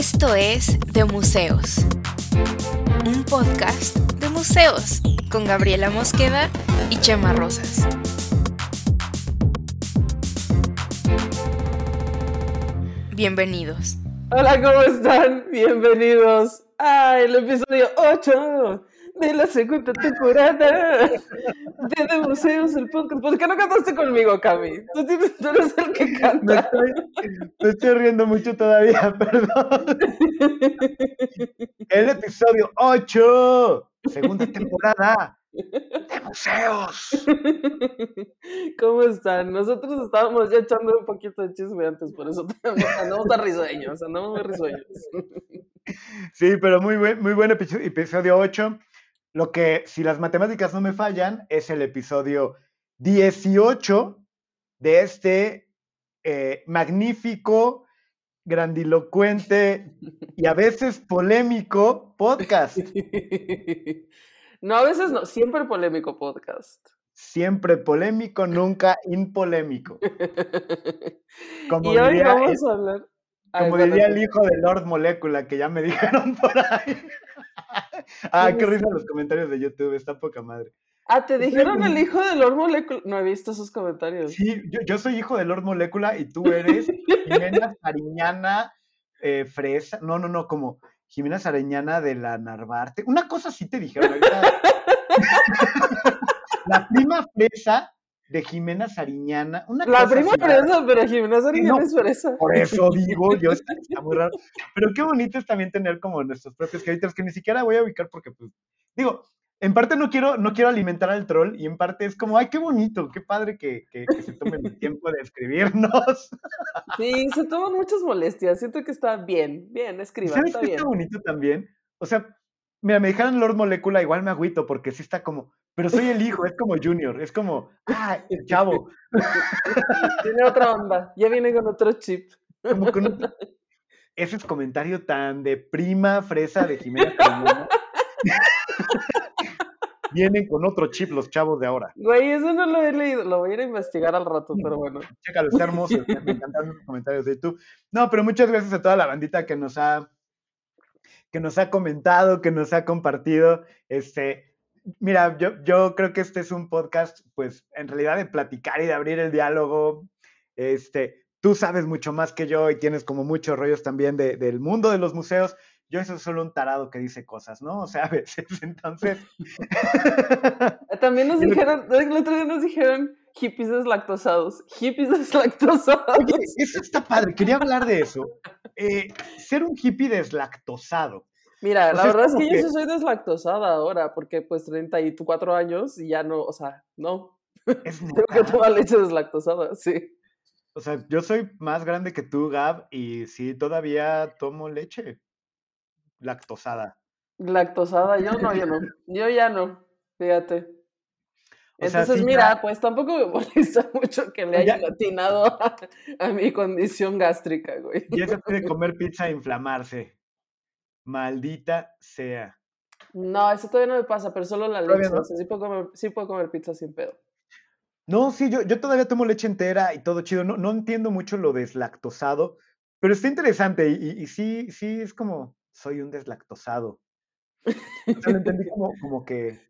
Esto es De Museos, un podcast de museos con Gabriela Mosqueda y Chema Rosas. Bienvenidos. Hola, ¿cómo están? Bienvenidos al episodio 8 de la segunda temporada de, de Museos, el podcast. ¿Por qué no cantaste conmigo, Cami? Tú, tienes, tú eres el que Me canta. estoy, me estoy riendo mucho todavía, perdón. El episodio 8, segunda temporada de museos. ¿Cómo están? Nosotros estábamos ya echando un poquito de chisme antes, por eso andamos a risueños, andamos muy risueños. Sí, pero muy buen, muy buen episodio, episodio 8. Lo que, si las matemáticas no me fallan, es el episodio 18 de este eh, magnífico, grandilocuente y a veces polémico podcast. No, a veces no, siempre polémico podcast. Siempre polémico, nunca impolémico. Como y hoy diría vamos a hablar. Como diría el hijo de Lord Molecula, que ya me dijeron por ahí. ah, qué risa los comentarios de YouTube, está poca madre. Ah, te dijeron el hijo de Lord Molecula. No he visto esos comentarios. Sí, yo, yo soy hijo de Lord Molecula y tú eres Jimena Sariñana eh, Fresa. No, no, no, como Jimena Sariñana de la Narvarte. Una cosa así te dijeron. la prima Fresa de Jimena Sariñana. Una La prima fresa, pero Jimena Sariñana No. es fresa. Por eso digo, yo está, está muy raro. Pero qué bonito es también tener como nuestros propios créditos que ni siquiera voy a ubicar porque, pues, digo, en parte no quiero, no quiero alimentar al troll y en parte es como, ay, qué bonito, qué padre que, que- que se tomen el tiempo de escribirnos. Sí, se toman muchas molestias. Siento que está bien, bien, escriban, ¿Sabes está qué bien. está bonito también? O sea, mira, me dijeron Lord Molecula, igual me agüito porque sí está como, pero soy el hijo, es como Junior, es como, ah, el chavo, Tiene otra onda. Ya viene con otro chip. como con otro- Ese es comentario tan de prima fresa de Jimena. Vienen con otro chip los chavos de ahora. Güey, eso no lo he leído. Lo voy a ir a investigar al rato, pero bueno. Chécalo, está hermoso. Me encantaron los comentarios de YouTube. No, pero muchas gracias a toda la bandita que nos ha que nos ha comentado, que nos ha compartido. Este, mira, yo, yo creo que este es un podcast, pues, en realidad de platicar y de abrir el diálogo. Este, tú sabes mucho más que yo y tienes como muchos rollos también de- del mundo de los museos. Yo soy solo un tarado que dice cosas, ¿no? O sea, a veces, entonces. También nos dijeron, el otro día nos dijeron hippies deslactosados. Hippies deslactosados. Oye, eso está padre, quería hablar de eso. Eh, ser un hippie deslactosado. Mira, la verdad es que yo sí soy deslactosada ahora, porque pues 34 años y ya no, o sea, no. Creo que toda leche deslactosada, sí. O sea, yo soy más grande que tú, Gab, y sí, todavía tomo leche lactosada. Lactosada, yo no, yo no. Yo ya no, fíjate. O sea, Entonces, sí, mira, ya- pues tampoco me molesta mucho que le Ya- hayan atinado a, a mi condición gástrica, güey. Y eso de comer pizza e inflamarse. Maldita sea. No, eso todavía no me pasa, pero solo la ¿Todavía leche. no? O sea, sí puedo comer, sí puedo comer pizza sin pedo. No, sí, yo, yo todavía tomo leche entera y todo chido. No, no entiendo mucho lo deslactosado, pero está interesante y, y- y sí, sí, es como, soy un deslactosado. O sea, lo entendí como, como que,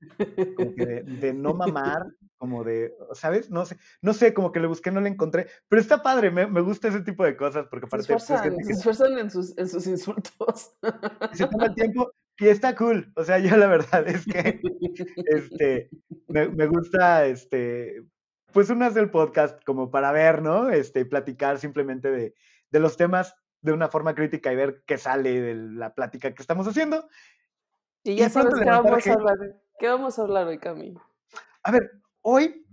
como que de, de no mamar, como de, ¿sabes? No sé, no sé, como que le busqué, no le encontré, pero está padre, me, me gusta ese tipo de cosas, porque Se aparte pues, es esfuerzan, se esfuerzan en sus, en sus insultos. se toma el tiempo y está cool. O sea, yo la verdad es que este, me, me gusta, este, pues unas del podcast como para ver, ¿no? Este, platicar simplemente de, de los temas de una forma crítica y ver qué sale de la plática que estamos haciendo. Y Y ya pronto sabes qué vamos a hate. hablar. ¿Qué vamos a hablar hoy, Cami? A ver, hoy,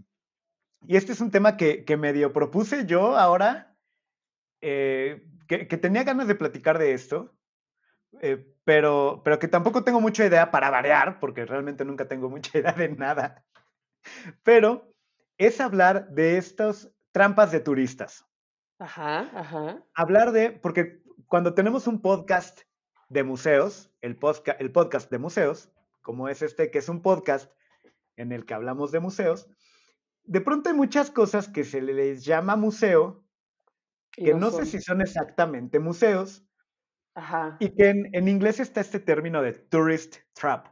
y este es un tema que, que medio propuse yo ahora, eh, que, que tenía ganas de platicar de esto, eh, pero, pero que tampoco tengo mucha idea para variar, porque realmente nunca tengo mucha idea de nada. Pero es hablar de estas trampas de turistas. Ajá, ajá. Hablar de, porque cuando tenemos un podcast de museos, el, el podcast de museos, como es este, que es un podcast en el que hablamos de museos, de pronto hay muchas cosas que se les llama museo, que no sé si son exactamente museos, Ajá. Y que en, en inglés está este término de tourist trap.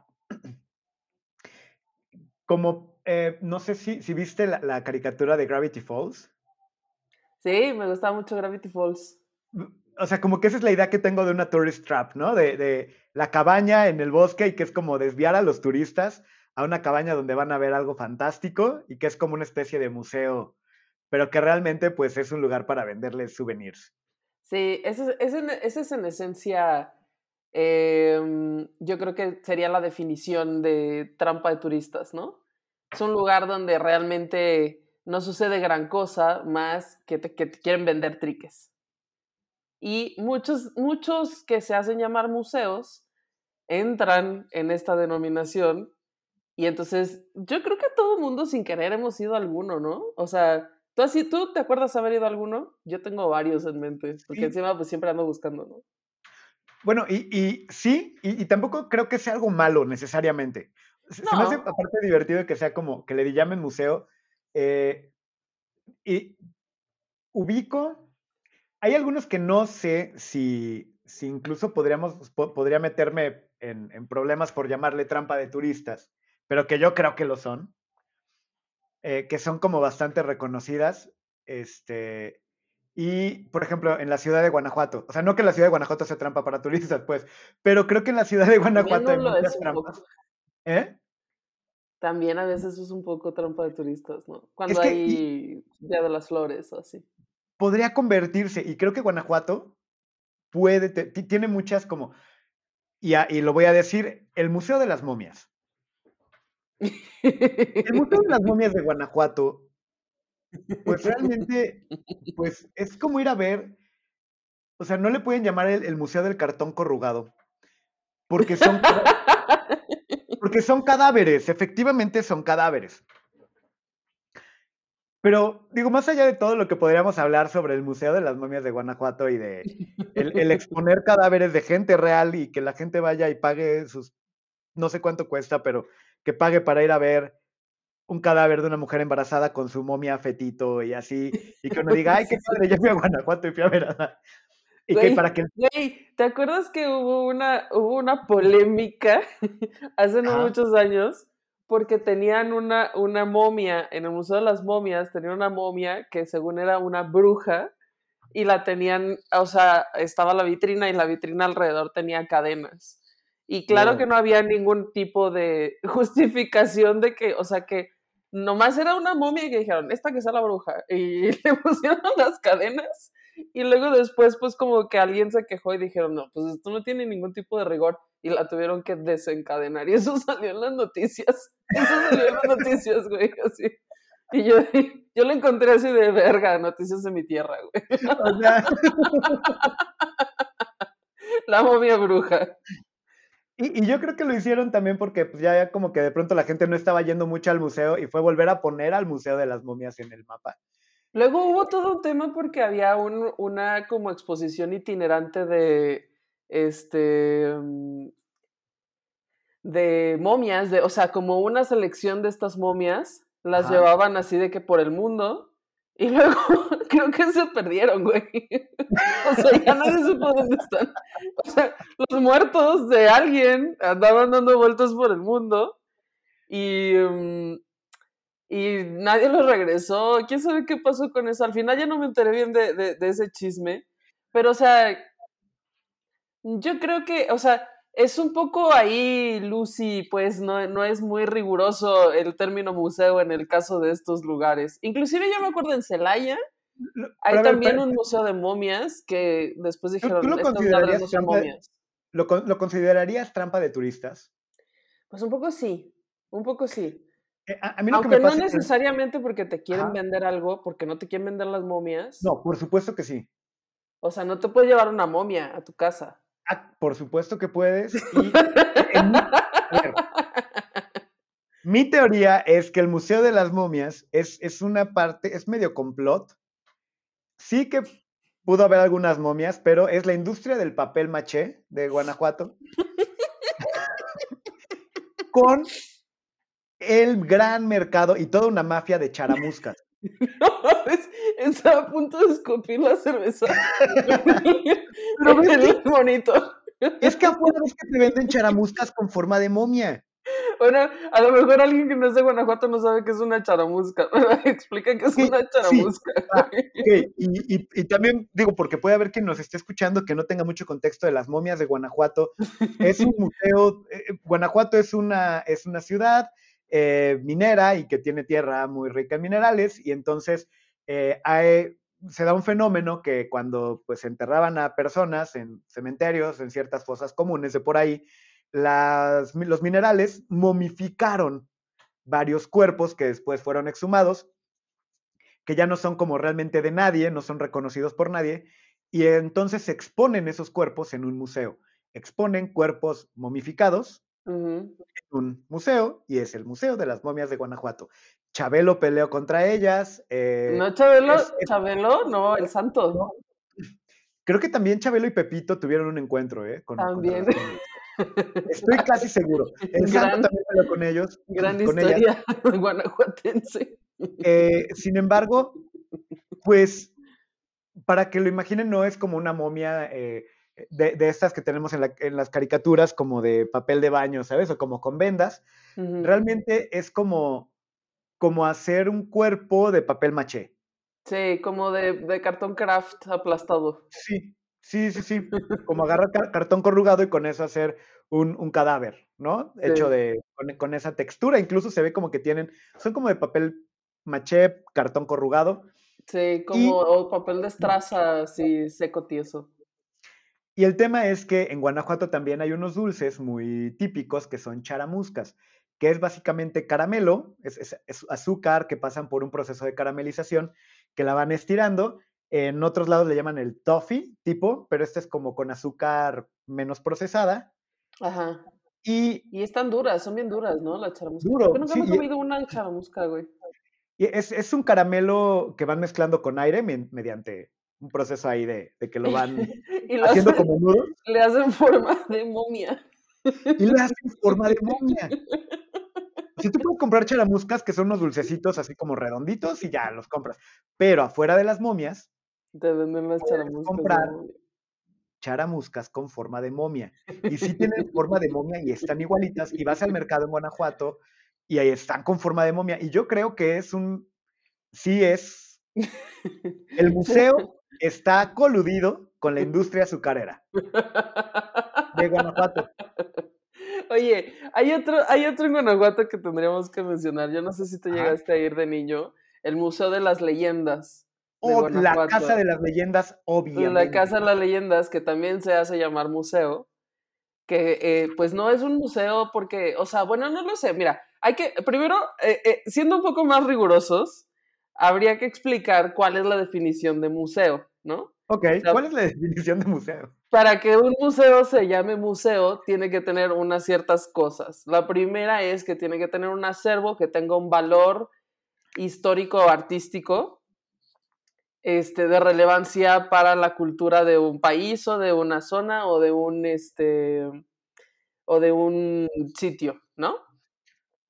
Como, eh, no sé si, si viste la, la caricatura de Gravity Falls. Sí, me gustaba mucho Gravity Falls. O sea, como que esa es la idea que tengo de una tourist trap, ¿no? De, la cabaña en el bosque y que es como desviar a los turistas a una cabaña donde van a ver algo fantástico y que es como una especie de museo, pero que realmente pues es un lugar para venderles souvenirs. Sí, ese, es- en esencia, em, yo creo que sería la definición de trampa de turistas, ¿no? Es un lugar donde realmente no sucede gran cosa más que que te quieren vender triques. Y muchos, muchos que se hacen llamar museos entran en esta denominación y entonces yo creo que todo el mundo sin querer hemos ido a alguno, ¿no? O sea, ¿tú, así, ¿tú te acuerdas haber ido a alguno? Yo tengo varios en mente, porque Sí. encima pues siempre ando buscando, ¿no? Bueno, y, y sí, y, y tampoco creo que sea algo malo necesariamente. Se, se me hace No. aparte divertido que sea como que le llamen museo. eh, y ubico, hay algunos que no sé si, si incluso podríamos, po- podría meterme en, en problemas por llamarle trampa de turistas, pero que yo creo que lo son, eh, que son como bastante reconocidas. Este, y, por ejemplo, en la ciudad de Guanajuato, o sea, no que la ciudad de Guanajuato sea trampa para turistas, pues, pero creo que en la ciudad de Guanajuato hay muchas trampas. ¿Eh? También a veces es un poco trampa de turistas, ¿no? Cuando que- hay Día de las Flores o así. Podría convertirse, y creo que Guanajuato puede, tiene muchas como, y, lo voy a decir, el Museo de las Momias. El Museo de las Momias de Guanajuato, pues realmente, pues es como ir a ver, o sea, no le pueden llamar el, el Museo del Cartón Corrugado, porque son, porque son cadáveres, efectivamente son cadáveres. Pero digo, más allá de todo lo que podríamos hablar sobre el Museo de las Momias de Guanajuato y de el, el exponer cadáveres de gente real y que la gente vaya y pague sus, no sé cuánto cuesta, pero que pague para ir a ver un cadáver de una mujer embarazada con su momia fetito y así, y que uno diga, ay, qué padre, ya fui a Guanajuato y fui a ver a... Y que Güey, para que... Güey, ¿te acuerdas que hubo una, hubo una polémica hace no muchos años? Porque tenían una, una momia, en el Museo de las Momias, tenían una momia que según era una bruja y la tenían, o sea, estaba la vitrina y la vitrina alrededor tenía cadenas. Y claro que no había ningún tipo de justificación de que, o sea, que nomás era una momia y que dijeron, esta que sea la bruja. Y le pusieron las cadenas y luego después, pues como que alguien se quejó y dijeron, no, pues esto no tiene ningún tipo de rigor. Y la tuvieron que desencadenar. Y eso salió en las noticias. Eso salió en las noticias, güey, así. Y yo, yo lo encontré así de verga, noticias de mi tierra, güey. O sea, La momia bruja. y, y yo creo que lo hicieron también porque pues, ya como que de pronto la gente no estaba yendo mucho al museo y fue volver a poner al Museo de las Momias en el mapa. Luego hubo todo un tema porque había un- una como exposición itinerante de este mm, de momias, de, o sea, como una selección de estas momias, las Ajá. llevaban así de que por el mundo, y luego creo que se perdieron, güey. O sea, ya nadie supo dónde están. O sea, los muertos de alguien andaban dando vueltas por el mundo y, mm, y nadie los regresó. ¿Quién sabe qué pasó con eso? Al final ya no me enteré bien de, de- de ese chisme. Pero, o sea, yo creo que, o sea, es un poco ahí, Lucy, pues no, no es muy riguroso el término museo en el caso de estos lugares. Inclusive yo me acuerdo en Celaya, hay ver, también pero- un museo de momias que después ¿Tú- dijeron, tú lo considerarías no son de- momias. ¿Lo, con- lo considerarías trampa de turistas? Pues un poco sí, un poco sí. Eh, a, a mí lo que Aunque me no es necesariamente porque te quieren Ajá. vender algo, porque no te quieren vender las momias. No, por supuesto que sí. O sea, no te puedes llevar una momia a tu casa. Ah, por supuesto que puedes. Y en mi, a ver, mi teoría es que el Museo de las Momias es, es una parte, es medio complot. Sí que pudo haber algunas momias, pero es la industria del papel maché de Guanajuato con el gran mercado y toda una mafia de charamuscas. estaba a punto de escupir la cerveza. Pero es bonito. Es que afuera es que te venden charamuscas con forma de momia. Bueno, a lo mejor alguien que no es de Guanajuato no sabe qué es una charamusca. Explica qué es una charamusca. Ah, y, también digo, porque puede haber quien nos esté escuchando que no tenga mucho contexto de las momias de Guanajuato. Es un museo, eh, eh, Guanajuato es una, es una ciudad eh, minera y que tiene tierra muy rica en minerales y entonces se da un fenómeno que cuando pues enterraban a personas en cementerios, en ciertas fosas comunes de por ahí, los minerales momificaron varios cuerpos que después fueron exhumados, que ya no son como realmente de nadie, no son reconocidos por nadie, y entonces se exponen esos cuerpos en un museo. Exponen cuerpos momificados en un museo, y es el Museo de las Momias de Guanajuato. Chabelo peleó contra ellas. Eh, no, Chabelo, Chabelo, no, el santo. Creo que también Chabelo y Pepito tuvieron un encuentro, ¿eh? también. Estoy casi seguro. El santo también peleó con ellos. Gran historia guanajuatense. Eh, sin embargo, pues, para que lo imaginen, no es como una momia eh, de, estas que tenemos en, las caricaturas, como de papel de baño, ¿sabes? O como con vendas. Realmente es como como hacer un cuerpo de papel maché. Sí, como de, cartón craft aplastado. Sí, sí, sí, sí. Como agarrar cartón corrugado y con eso hacer un, cadáver, ¿no? Hecho de, con, esa textura. Incluso se ve como que tienen, son como de papel maché, cartón corrugado. Sí, como papel de estraza, así seco tieso. Y el tema es que en Guanajuato también hay unos dulces muy típicos que son charamuscas que es básicamente caramelo, es, azúcar que pasan por un proceso de caramelización, que la van estirando. En otros lados le llaman el toffee tipo, pero este es como con azúcar menos procesada. Ajá. Y, y están duras, son bien duras, ¿no? La charamusca. Duro, nunca he comido una charamusca, güey. Y es, es, un caramelo que van mezclando con aire mediante un proceso ahí de, de que lo van haciendo como nudo. Le hacen forma de momia. Y le hacen forma de momia. Si tú puedes comprar charamuscas, que son unos dulcecitos así como redonditos, y ya los compras. Pero afuera de las momias, te venden las charamuscas. comprar charamuscas con forma de momia. Y sí tienen forma de momia y están igualitas. Y vas al mercado en Guanajuato y ahí están con forma de momia. Y yo creo que es un. Sí, es. El museo está coludido con la industria azucarera de Guanajuato. Oye, hay otro, hay otro en Guanajuato que tendríamos que mencionar. Yo no sé si te llegaste a ir de niño. El Museo de las Leyendas. Oh, la Casa de las Leyendas, obviamente. La Casa de las Leyendas, que también se hace llamar museo. Que eh, pues no es un museo porque, o sea, bueno, no lo sé. Mira, hay que, primero, eh, eh, siendo un poco más rigurosos, habría que explicar cuál es la definición de museo, ¿no? Ok, ¿cuál es la definición de museo? Para que un museo se llame museo, tiene que tener unas ciertas cosas. La primera es que tiene que tener un acervo que tenga un valor histórico o artístico este, de relevancia para la cultura de un país o de una zona o de un, este, o de un sitio, ¿no?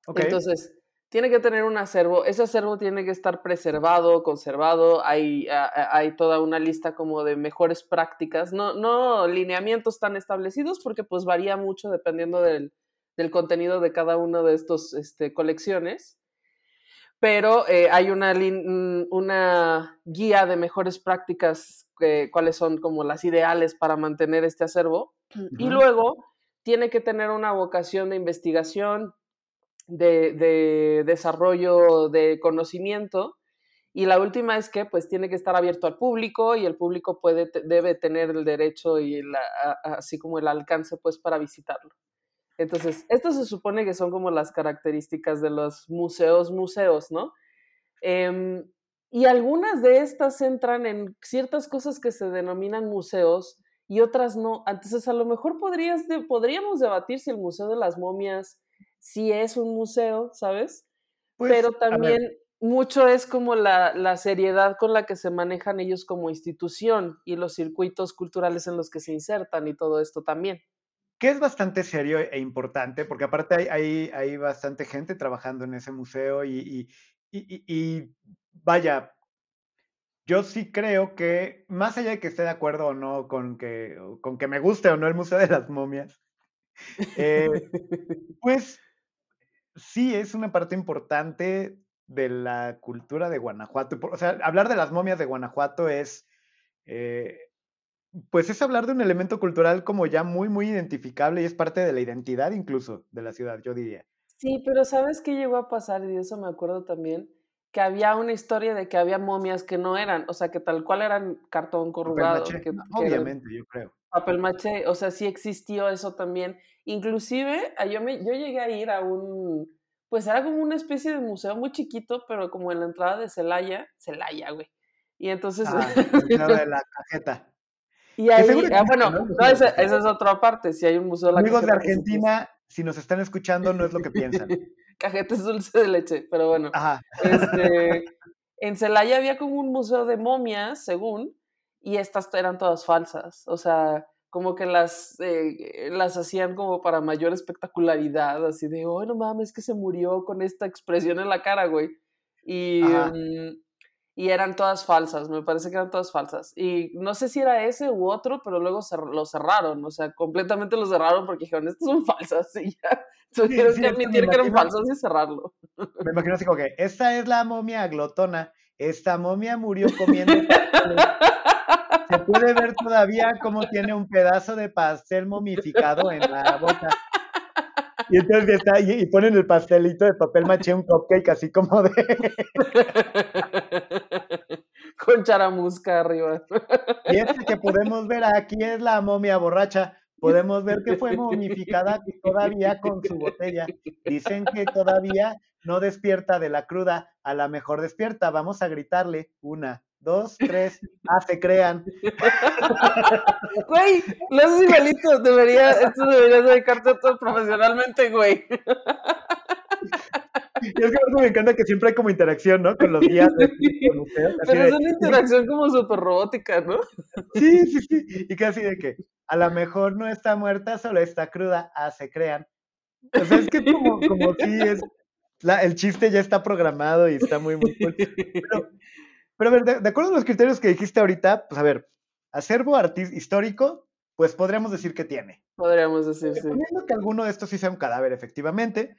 Okay. Entonces, tiene que tener un acervo, ese acervo tiene que estar preservado, conservado, hay, hay toda una lista como de mejores prácticas, no, no lineamientos tan establecidos porque pues varía mucho dependiendo del, contenido de cada una de estas este, colecciones, pero eh, hay una, mm, una guía de mejores prácticas, cuáles son como las ideales para mantener este acervo, y luego tiene que tener una vocación de investigación, de, desarrollo de conocimiento. Y la última es que pues tiene que estar abierto al público y el público puede, debe tener el derecho y así como el alcance pues para visitarlo. Entonces, esto se supone que son como las características de los museos, museos, ¿no? Em, y algunas de estas entran en ciertas cosas que se denominan museos y otras no. Entonces, a lo mejor podrías podríamos debatir si el Museo de las Momias sí es un museo, ¿sabes? Pues, Pero también mucho es como la, seriedad con la que se manejan ellos como institución y los circuitos culturales en los que se insertan y todo esto también. Que es bastante serio e importante, porque aparte hay, hay, bastante gente trabajando en ese museo y, vaya, yo sí creo que, más allá de que esté de acuerdo o no con que, con que me guste o no el Museo de las Momias, eh, pues sí es una parte importante de la cultura de Guanajuato. O sea, hablar de las momias de Guanajuato es, eh, pues es hablar de un elemento cultural como ya muy, muy identificable y es parte de la identidad incluso de la ciudad, yo diría. Sí, pero ¿sabes qué llegó a pasar? Y de eso me acuerdo también, que había una historia de que había momias que no eran, o sea, que tal cual eran cartón corrugado. Que, Obviamente, yo creo. Papel maché, o sea, sí existió eso también. Inclusive, yo, me, yo llegué a ir a un, pues era como una especie de museo muy chiquito, pero como en la entrada de Celaya, Celaya, güey. Y entonces... Ah, de la cajeta. Y ahí, ah, bueno, no, esa, es otra parte, si hay un museo de la Amigos de Argentina, si nos están escuchando, no es lo que piensan. Cajeta es dulce de leche, pero bueno. Ajá. Este, en Celaya había como un museo de momias, según, y estas eran todas falsas. O sea, como que las, eh, las hacían como para mayor espectacularidad, así de, oh, no mames, que se murió con esta expresión en la cara, güey. Y, mm, y eran todas falsas, me parece que eran todas falsas. Y no sé si era ese u otro, pero luego lo cerraron, o sea, completamente lo cerraron porque dijeron, estas son falsas, y ya tuvieron que admitir que eran falsas y cerrarlo. Me imagino así como que, esta es la momia glotona, esta momia murió comiendo se puede ver todavía cómo tiene un pedazo de pastel momificado en la boca. Y entonces está y, y ponen el pastelito de papel maché, un cupcake así como de. Con charamusca arriba. Y este que podemos ver aquí es la momia borracha. Podemos ver que fue momificada todavía con su botella. Dicen que todavía no despierta de la cruda. A la mejor despierta. Vamos a gritarle. Una, dos, tres, ah, se crean. Güey, los igualitos, debería, esto deberías dedicarte todo profesionalmente, güey. Y es que me encanta que siempre hay como interacción, ¿no? Con los guías de, Pero es una interacción como súper robótica, ¿no? Sí, sí, sí. Y casi de que a lo mejor no está muerta, solo está cruda. Ah, se crean. O sea, es que como, como si es. La, el chiste ya está programado y está muy, muy cool. Pero pero a ver, de, acuerdo a los criterios que dijiste ahorita, pues a ver, acervo histórico, pues podríamos decir que tiene. Podríamos decir, sí. Suponiendo que alguno de estos sí sea un cadáver, efectivamente.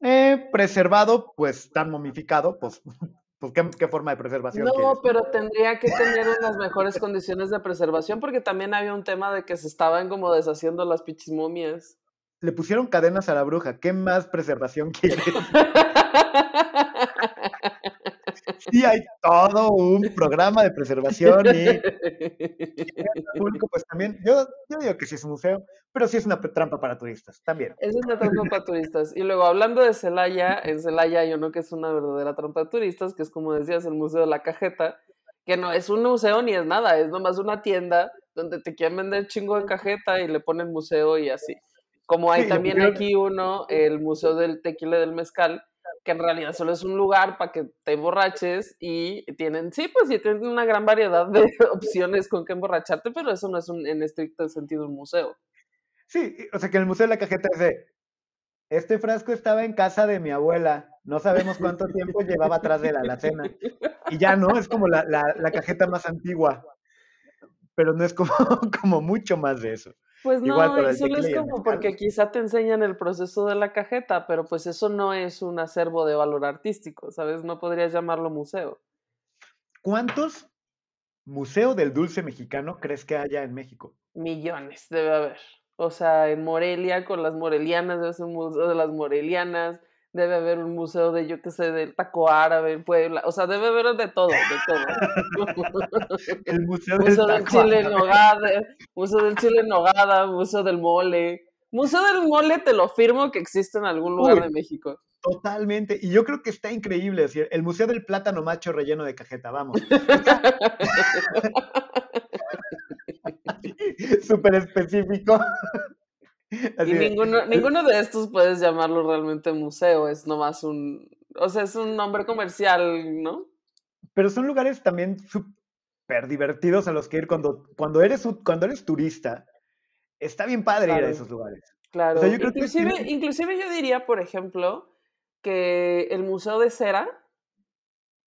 Eh, preservado, pues tan momificado, pues, pues ¿qué, forma de preservación. No, pero tendría que tener unas mejores condiciones de preservación, porque también había un tema de que se estaban como deshaciendo las pichis momias. Le pusieron cadenas a la bruja, ¿qué más preservación quiere? sí hay todo un programa de preservación y, el público, pues también, yo, yo digo que sí es un museo, pero sí es una trampa para turistas, también. Es una trampa para turistas. Y luego, hablando de Celaya, en Celaya yo no que es una verdadera trampa de turistas, que es como decías, el Museo de la Cajeta, que no es un museo ni es nada, es nomás una tienda donde te quieren vender chingo de cajeta y le ponen museo y así. Como hay también aquí uno, el Museo del Tequila del Mezcal, que en realidad solo es un lugar para que te emborraches y tienen, sí, pues sí, tienen una gran variedad de opciones con que emborracharte, pero eso no es un, en estricto sentido un museo. Sí, o sea que el Museo de la Cajeta es de, este frasco estaba en casa de mi abuela, no sabemos cuánto tiempo llevaba atrás de la alacena. Y ya no, es como la, la, la cajeta más antigua, pero no es como, como mucho más de eso. Pues no, eso no es como porque quizá te enseñan el proceso de la cajeta, pero pues eso no es un acervo de valor artístico, ¿sabes? No podrías llamarlo museo. ¿Cuántos museos del dulce mexicano crees que haya en México? Millones, debe haber. O sea, en Morelia, con las morelianas, es un museo de las morelianas debe haber un museo de, yo qué sé, del taco árabe en Puebla, o sea, debe haber de todo, de todo. El museo, del, chile en nogada, museo del chile en nogada, museo del mole. Museo del mole te lo firmo que existe en algún lugar de México. Totalmente, y yo creo que está increíble, decir, el Museo del Plátano Macho relleno de cajeta, vamos. Súper específico. y ninguno, ninguno de estos puedes llamarlo realmente museo, es nomás un, o sea, es un nombre comercial, ¿no? Pero son lugares también súper divertidos a los que ir cuando, cuando, eres, cuando eres turista. Está bien padre ir a esos lugares. Claro, inclusive, inclusive yo diría, por ejemplo, que el Museo de Cera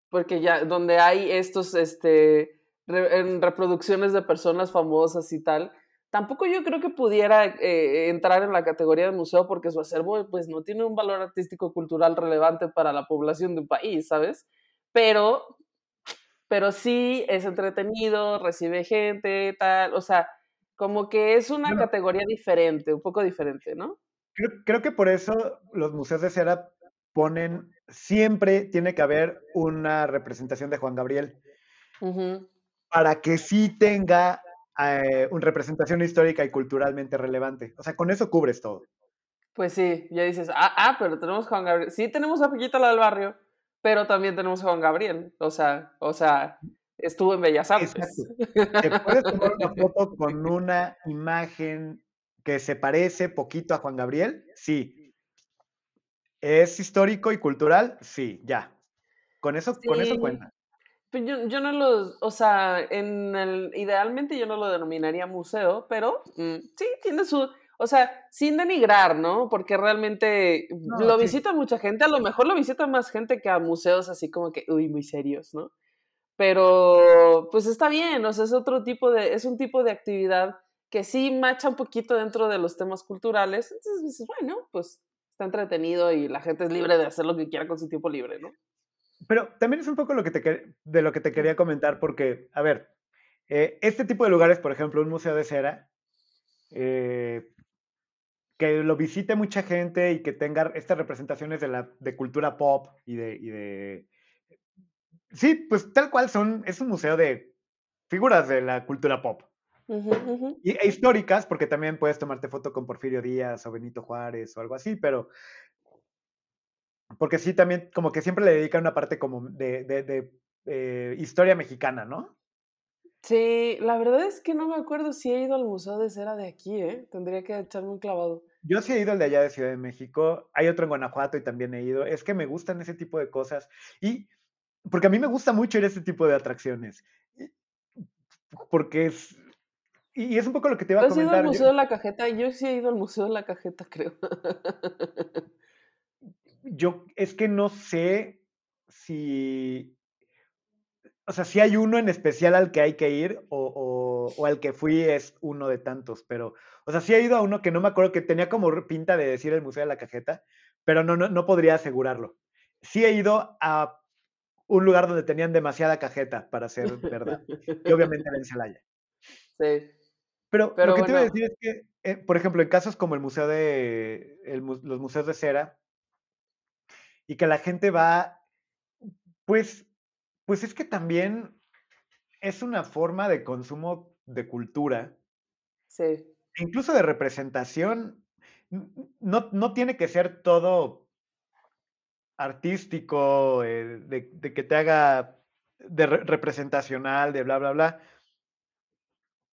porque ya, donde hay estos, este, en reproducciones de personas famosas y tal, tampoco yo creo que pudiera eh, entrar en la categoría de museo porque su acervo pues no tiene un valor artístico cultural relevante para la población de un país, ¿sabes? Pero, pero sí es entretenido, recibe gente, tal, o sea, como que es una categoría diferente, un poco diferente, ¿no? Creo, creo que por eso los museos de cera ponen, siempre tiene que haber una representación de Juan Gabriel. Para que sí tenga eh, una representación histórica y culturalmente relevante. O sea, con eso cubres todo. Pues sí, ya dices, ah, ah pero tenemos Juan Gabriel. Sí, tenemos a Piquita la del barrio, pero también tenemos a Juan Gabriel. O sea, o sea, estuvo en Bellas Artes. Te puedes tomar una foto con una imagen que se parece poquito a Juan Gabriel, sí. ¿Es histórico y cultural? Sí, ya. Con eso, con eso cuenta. Pues yo, yo, no los, o sea, en el, idealmente yo no lo denominaría museo, pero mm, sí, tiene su, o sea, sin denigrar, ¿no? Porque realmente lo visita mucha gente, a lo mejor lo visita más gente que a museos así como que, uy, muy serios, ¿no? Pero, pues está bien, o sea, es otro tipo de, es un tipo de actividad que sí macha un poquito dentro de los temas culturales, entonces dices, bueno, pues está entretenido y la gente es libre de hacer lo que quiera con su tiempo libre, ¿no? Pero también es un poco lo que te, de lo que te quería comentar, porque, a ver, eh, este tipo de lugares, por ejemplo, un museo de cera, eh, que lo visite mucha gente y que tenga estas representaciones de, la, de cultura pop y de, y de... Sí, pues tal cual son, es un museo de figuras de la cultura pop. Y, e históricas, porque también puedes tomarte foto con Porfirio Díaz o Benito Juárez o algo así, pero porque sí, también como que siempre le dedican una parte como de, de, eh, historia mexicana, ¿no? Sí, la verdad es que no me acuerdo si he ido al Museo de Cera de aquí, ¿eh? Tendría que echarme un clavado. Yo sí he ido al de allá de Ciudad de México, hay otro en Guanajuato y también he ido. Es que me gustan ese tipo de cosas y porque a mí me gusta mucho ir a ese tipo de atracciones. Porque es, y es un poco lo que te iba a comentar. ¿Has ido al Museo de la Cajeta? Yo sí he ido al Museo de la Cajeta, creo. Yo es que no sé si, o sea, si hay uno en especial al que hay que ir o, o, al que fui es uno de tantos, pero, o sea, sí he ido a uno que no me acuerdo que tenía como pinta de decir el Museo de la Cajeta, pero no, no, no podría asegurarlo. Sí he ido a un lugar donde tenían demasiada cajeta, para ser verdad, y obviamente en Celaya. Sí. Pero, lo que te iba a decir es que, eh, por ejemplo, en casos como el museo de, los museos de cera, y que la gente va, pues, pues es que también es una forma de consumo de cultura. Sí. Incluso de representación. No, no tiene que ser todo artístico, eh, de, que te haga de representacional, de bla, bla, bla.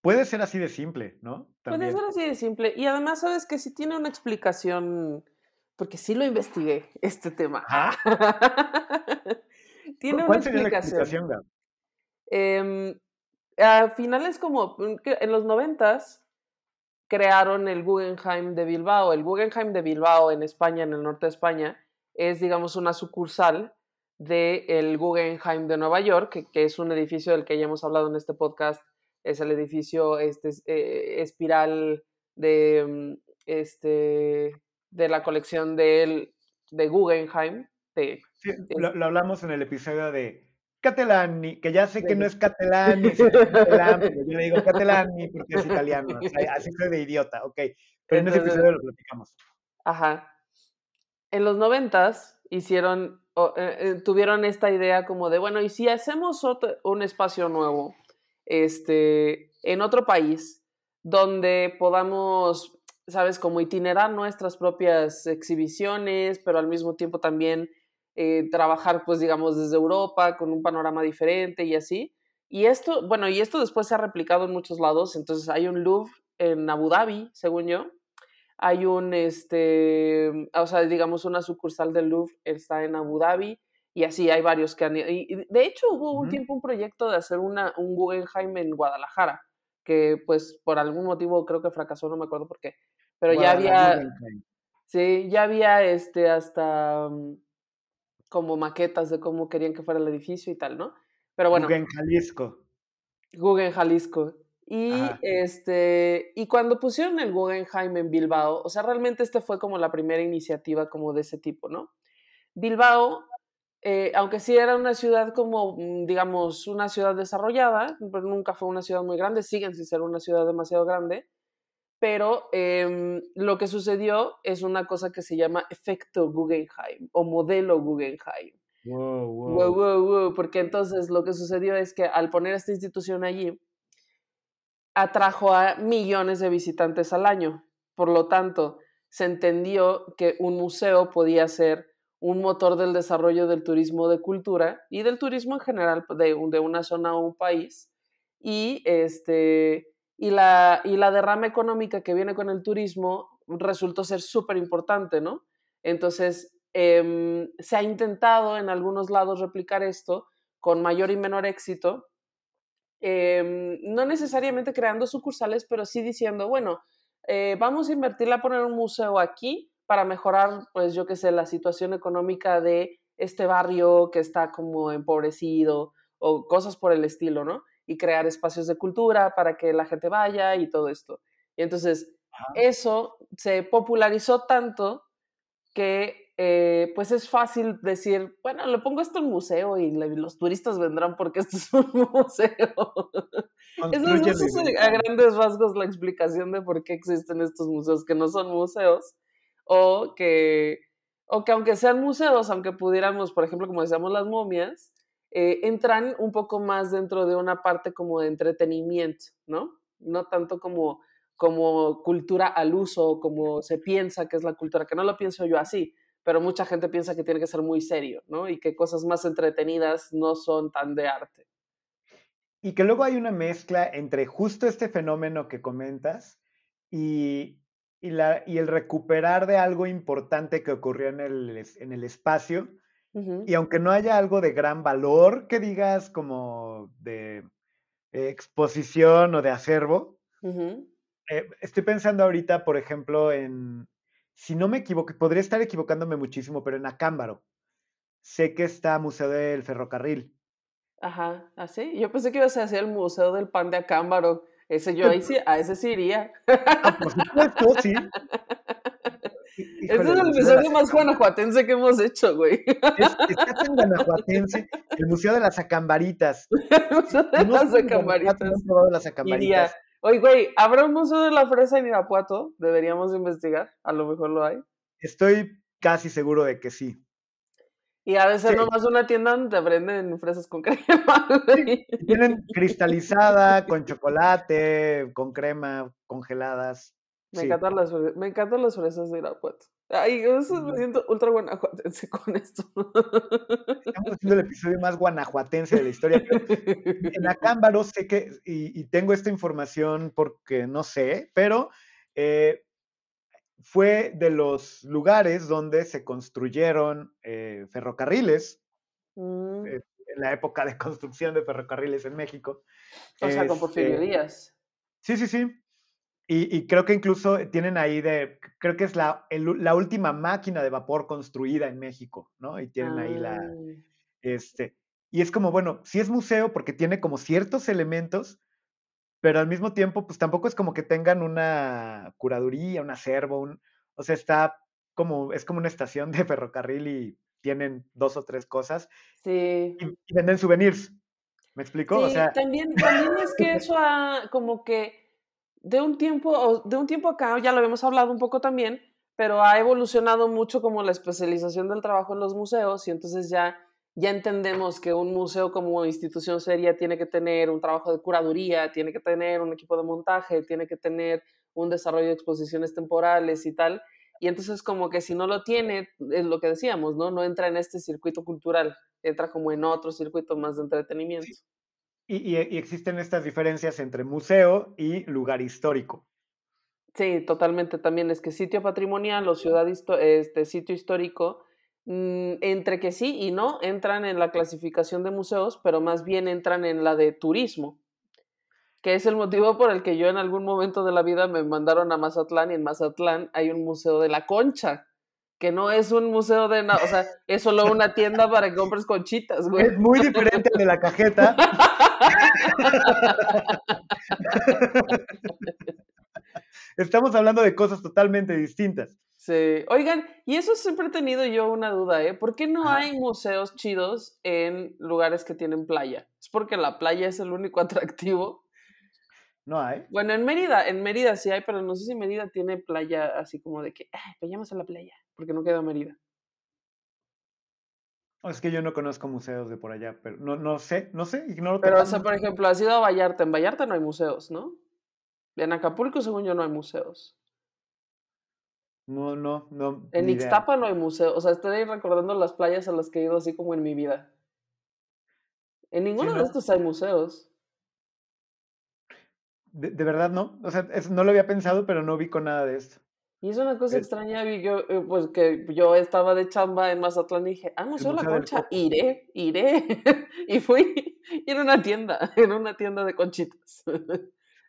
Puede ser así de simple, ¿no? Puede ser así de simple. Y además, sabes que si tiene una explicación porque sí lo investigué, este tema. Tiene una explicación. Em, a finales como en los noventas crearon el Guggenheim de Bilbao. El Guggenheim de Bilbao en España, en el norte de España, es digamos una sucursal del Guggenheim de Nueva York, que, es un edificio del que ya hemos hablado en este podcast. Es el edificio este, eh, espiral de mm, este de la colección de, de Guggenheim. De, sí, lo, hablamos en el episodio de Catalani, que ya sé que no es Catalani, es Catalani, yo le digo Catalani porque es italiano, así soy de idiota, ok, pero en ese episodio lo platicamos. Ajá. En los noventas hicieron, eh, eh, tuvieron esta idea como de, bueno, ¿y si hacemos un espacio nuevo este, en otro país donde podamos sabes, como itinerar nuestras propias exhibiciones, pero al mismo tiempo también eh, trabajar, pues, digamos, desde Europa con un panorama diferente y así. Y esto, bueno, y esto después se ha replicado en muchos lados. Entonces hay un Louvre en Abu Dhabi, según yo. Hay un, este, o sea, digamos, una sucursal del Louvre está en Abu Dhabi. Y así hay varios que han... Y de hecho hubo un tiempo un proyecto de hacer una, un Guggenheim en Guadalajara, que pues por algún motivo creo que fracasó, no me acuerdo por qué. Pero ya había, sí, ya había este hasta, mm, como maquetas de cómo querían que fuera el edificio y tal, ¿no? Pero bueno. Guggen Jalisco. Guggen Jalisco. Y, este, y cuando pusieron el Guggenheim en Bilbao, o sea, realmente este fue como la primera iniciativa como de ese tipo, ¿no? Bilbao, eh, aunque sí era una ciudad como, mm, digamos, una ciudad desarrollada, pero nunca fue una ciudad muy grande, siguen sin ser una ciudad demasiado grande, pero em, lo que sucedió es una cosa que se llama efecto Guggenheim o modelo Guggenheim. Wow, wow. Wow, wow, wow, porque entonces lo que sucedió es que al poner esta institución allí, atrajo a millones de visitantes al año. Por lo tanto, se entendió que un museo podía ser un motor del desarrollo del turismo de cultura y del turismo en general de, de una zona o un país. Y, este, y, la, y la derrama económica que viene con el turismo resultó ser súper importante, ¿no? Entonces, em, se ha intentado en algunos lados replicar esto con mayor y menor éxito, Em, no necesariamente creando sucursales, pero sí diciendo, bueno, eh, vamos a invertirle a poner un museo aquí para mejorar, pues yo qué sé, la situación económica de este barrio que está como empobrecido o cosas por el estilo, ¿no? Y crear espacios de cultura para que la gente vaya y todo esto. Y entonces, eso se popularizó tanto que eh, pues es fácil decir, bueno, le pongo esto en museo y los turistas vendrán porque esto es un museo. Eso es, a grandes rasgos la explicación de por qué existen estos museos que no son museos o que, o que aunque sean museos, aunque pudiéramos, por ejemplo, como decíamos las momias, eh, entran un poco más dentro de una parte como de entretenimiento, ¿no? No tanto como, como cultura al uso, como se piensa que es la cultura, que no lo pienso yo así, pero mucha gente piensa que tiene que ser muy serio, ¿no? Y que cosas más entretenidas no son tan de arte. Y que luego hay una mezcla entre justo este fenómeno que comentas y, la, y el recuperar de algo importante que ocurrió en el, en el espacio. Y aunque no haya algo de gran valor que digas como de exposición o de acervo, eh, estoy pensando ahorita, por ejemplo, en, si no me equivoco, podría estar equivocándome muchísimo, pero en Acámbaro sé que está Museo del Ferrocarril. Ajá, así. ¿Ah, yo pensé que ibas a hacer el Museo del Pan de Acámbaro. Ese yo ahí sí, a ese sí iría. Ah, por supuesto, sí. Ese es el episodio más guanajuatense que hemos hecho, güey. Es, está tan guanajuatense, el Museo de las Acambaritas. el Museo de las Acambaritas. No probado las Acambaritas. Oye, güey, ¿habrá un museo de la fresa en Irapuato? Deberíamos investigar, a lo mejor lo hay. Estoy casi seguro de que sí. Y ha de ser nomás una tienda donde te venden fresas con crema. tienen cristalizada, con chocolate, con crema, congeladas. Me, encantan las, me encantan las fresas de Irapuato. Ay, yo me siento ultra guanajuatense con esto. Estamos haciendo el episodio más guanajuatense de la historia. en Acámbaro sé que, y, tengo esta información porque no sé, pero eh, fue de los lugares donde se construyeron eh, ferrocarriles mm. eh, en la época de construcción de ferrocarriles en México. O sea, con Porfirio este, Díaz. Sí, sí, sí. Y, creo que incluso tienen ahí de, creo que es la, la, última máquina de vapor construida en México, ¿no? Y tienen ahí la, ah. este, y es como, bueno, sí es museo porque tiene como ciertos elementos, pero al mismo tiempo, pues tampoco es como que tengan una curaduría, un acervo, un, o sea, está como, es como una estación de ferrocarril y tienen dos o tres cosas. Sí. Y, venden souvenirs. ¿Me explico? o sea... también, también es que eso ha, como que de un tiempo, de un tiempo acá, ya lo habíamos hablado un poco también, pero ha evolucionado mucho como la especialización del trabajo en los museos y entonces ya, ya entendemos que un museo como institución seria tiene que tener un trabajo de curaduría, tiene que tener un equipo de montaje, tiene que tener un desarrollo de exposiciones temporales y tal. Y entonces como que si no lo tiene, es lo que decíamos, ¿no? No entra en este circuito cultural, entra como en otro circuito más de entretenimiento. Y, existen estas diferencias entre museo y lugar histórico. Sí, totalmente. También es que sitio patrimonial o ciudad este sitio histórico, mm, entre que sí y no, entran en la clasificación de museos, pero más bien entran en la de turismo, que es el motivo por el que yo en algún momento de la vida me mandaron a Mazatlán y en Mazatlán hay un museo de la concha, que no es un museo de nada, o sea, es solo una tienda para que compres conchitas, güey. Es muy diferente de la cajeta. Estamos hablando de cosas totalmente distintas. Sí. Oigan, y eso siempre he tenido yo una duda, ¿eh? ¿Por qué no hay museos chidos en lugares que tienen playa? ¿Es porque la playa es el único atractivo? No hay. Bueno, en Mérida, en Mérida sí hay, pero no sé si Mérida tiene playa así como de que, ah, vayamos a la playa, porque no queda Mérida. Es que yo no conozco museos de por allá, pero no, no sé, no sé, ignoro. Pero, o sea, por ejemplo, has ido a Vallarta. En Vallarta no hay museos, ¿no? En Acapulco, según yo, no hay museos. No, no, no. En idea. Ixtapa no hay museo. O sea, estoy recordando las playas a las que he ido así como en mi vida. En ninguno de no. estos hay museos. De, de verdad no. O sea, es- no lo había pensado, pero no vi con nada de esto. Y es una cosa extraña, vi yo, eh, pues que yo estaba de chamba en Mazatlán y dije, ah, Museo la Concha, iré, iré. y fui, y era una tienda, era una tienda de conchitas. sí,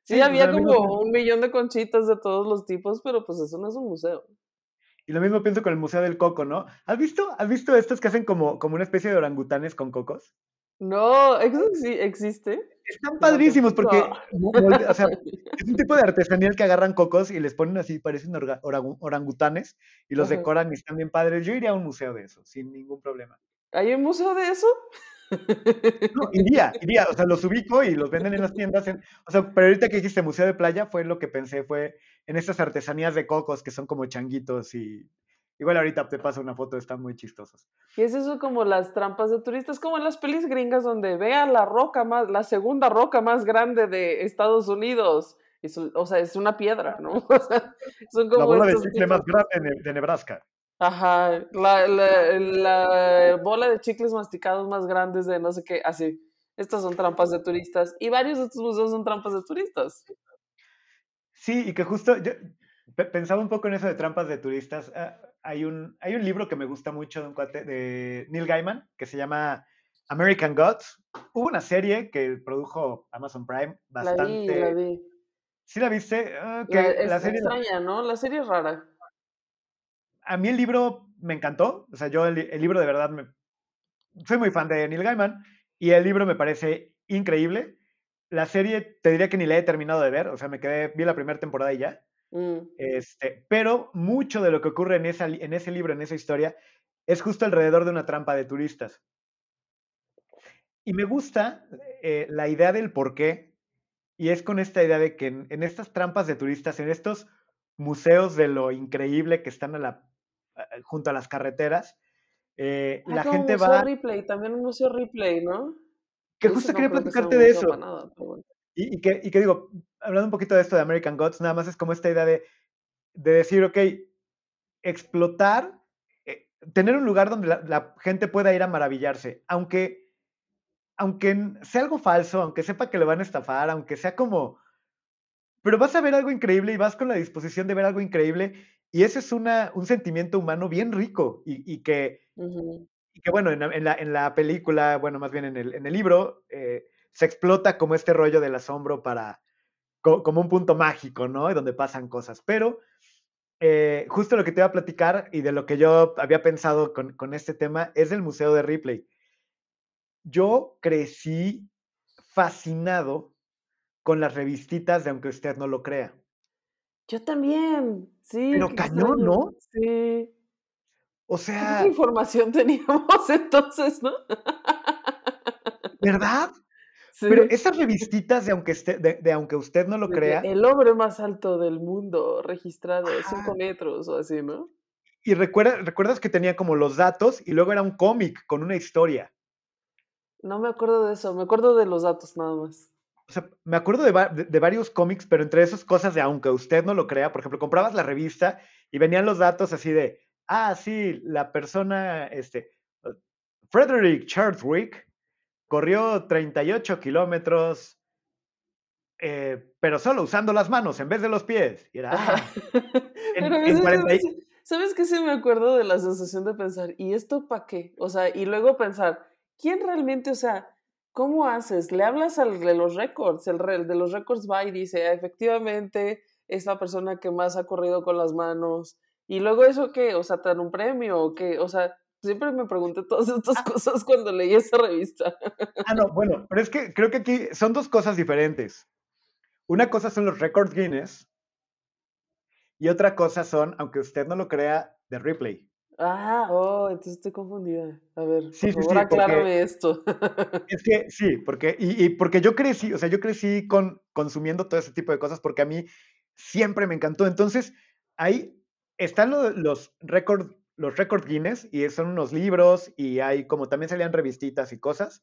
Sí, había como un millón de conchitas de todos los tipos, pero pues eso no es un museo. Y lo mismo pienso con el Museo del Coco, ¿no? ¿Has visto, has visto estos que hacen como, como una especie de orangutanes con cocos? No, ¿eso sí existe? Están padrísimos porque, o sea, es un tipo de artesanía que agarran cocos y les ponen así, parecen orangutanes y los Ajá. decoran y están bien padres. Yo iría a un museo de eso, sin ningún problema. ¿Hay un museo de eso? No, iría, iría, o sea, los ubico y los venden en las tiendas. en- o sea, pero ahorita que dijiste museo de playa, fue lo que pensé, fue en estas artesanías de cocos que son como changuitos y igual ahorita te paso una foto, están muy chistosos. ¿Qué es eso como las trampas de turistas? Como en las pelis gringas donde vean la roca más, la segunda roca más grande de Estados Unidos. Es o sea, es una piedra, ¿no? O sea, son La como bola de chicle más grande de, Ne- de Nebraska. Ajá, la, la- la bola de chicles masticados más grandes de no sé qué, así. Estas son trampas de turistas y varios de estos museos son trampas de turistas. Sí, y que justo yo pe- pensaba un poco en eso de trampas de turistas. Ah, hay, un, hay un libro que me gusta mucho de un cuate de Neil Gaiman que se llama American Gods. Hubo una serie que produjo Amazon Prime La bastante. vi, la vi. ¿Sí la viste? Ah, que La- la es serie, extraña, ¿no? La serie es rara. a mí el libro me encantó. O sea, yo el, el libro de verdad me. Soy muy fan de Neil Gaiman y el libro me parece increíble. La serie te diría que ni la he terminado de ver. O sea, me quedé, vi la primera temporada y ya. Mm. Este, pero mucho de lo que ocurre en, esa, en ese libro, en esa historia, es justo alrededor de una trampa de turistas. Y me gusta eh, la idea del por qué, y es con esta idea de que en, en estas trampas de turistas, en estos museos de lo increíble que están a la, junto a las carreteras, eh, Ah, la gente Museo va... Ripley, también un museo Ripley, ¿no? Que justo no quería que un platicarte de eso. para nada, pero bueno. Y, y que, y que digo, hablando un poquito de esto de American Gods, nada más es como esta idea de, de decir, ok, explotar, eh, tener un lugar donde la, la gente pueda ir a maravillarse, aunque, aunque sea algo falso, aunque sepa que le van a estafar, aunque sea como, pero vas a ver algo increíble y vas con la disposición de ver algo increíble, y ese es una, un sentimiento humano bien rico y, y que, y que bueno, en la, en la, en la película, bueno, más bien en el, en el libro, eh, se explota como este rollo del asombro para, co- como un punto mágico, ¿no? Y donde pasan cosas. Pero eh, justo lo que te iba a platicar y de lo que yo había pensado con, con este tema es del Museo de Ripley. Yo crecí fascinado con las revistitas de Aunque usted no lo crea. Yo también, sí. Pero qué cañón. ¿no? Sí. O ¿Qué sea, poca información teníamos entonces, no? ¿verdad? Sí. Pero esas revistitas de Aunque, esté- de, de aunque usted no lo De crea, El hombre más alto del mundo, registrado, Ajá. 5 metros o así, ¿no? y recuerda, recuerdas que tenía como los datos y luego era un cómic con una historia. No me acuerdo de eso, me acuerdo de los datos nada más. O sea, me acuerdo de, va- de- varios cómics, pero entre esas cosas de aunque usted no lo crea, por ejemplo, comprabas la revista y venían los datos así de, ah, sí, la persona, este, Frederick Chadwick corrió 38 kilómetros, eh, pero solo usando las manos en vez de los pies. Y era, ah, en- Pero a en veces, 40 y- ¿sabes- ¿sabes qué? Sí me acuerdo de la sensación de pensar, ¿y esto para qué? O sea, y luego pensar, ¿quién realmente, o sea, cómo haces? Le hablas al de los récords, el de los récords va y dice, "Ah, efectivamente, es la persona que más ha corrido con las manos ¿Y luego eso qué? O sea, ¿te dan un premio o qué? O sea, siempre me pregunté todas estas cosas cuando leí esa revista. Ah, no, bueno, pero es que creo que aquí son dos cosas diferentes. Una cosa son los récords Guinness y otra cosa son, aunque usted no lo crea, de replay. Ah, oh, entonces estoy confundida. A ver, Sí, por sí, favor, sí, aclárame porque- esto. Es que sí, porque, y, y porque yo crecí, o sea, yo crecí con, consumiendo todo ese tipo de cosas porque a mí siempre me encantó. Entonces, ahí están lo- los récords los récord Guinness y son unos libros y hay como también salían revistitas y cosas,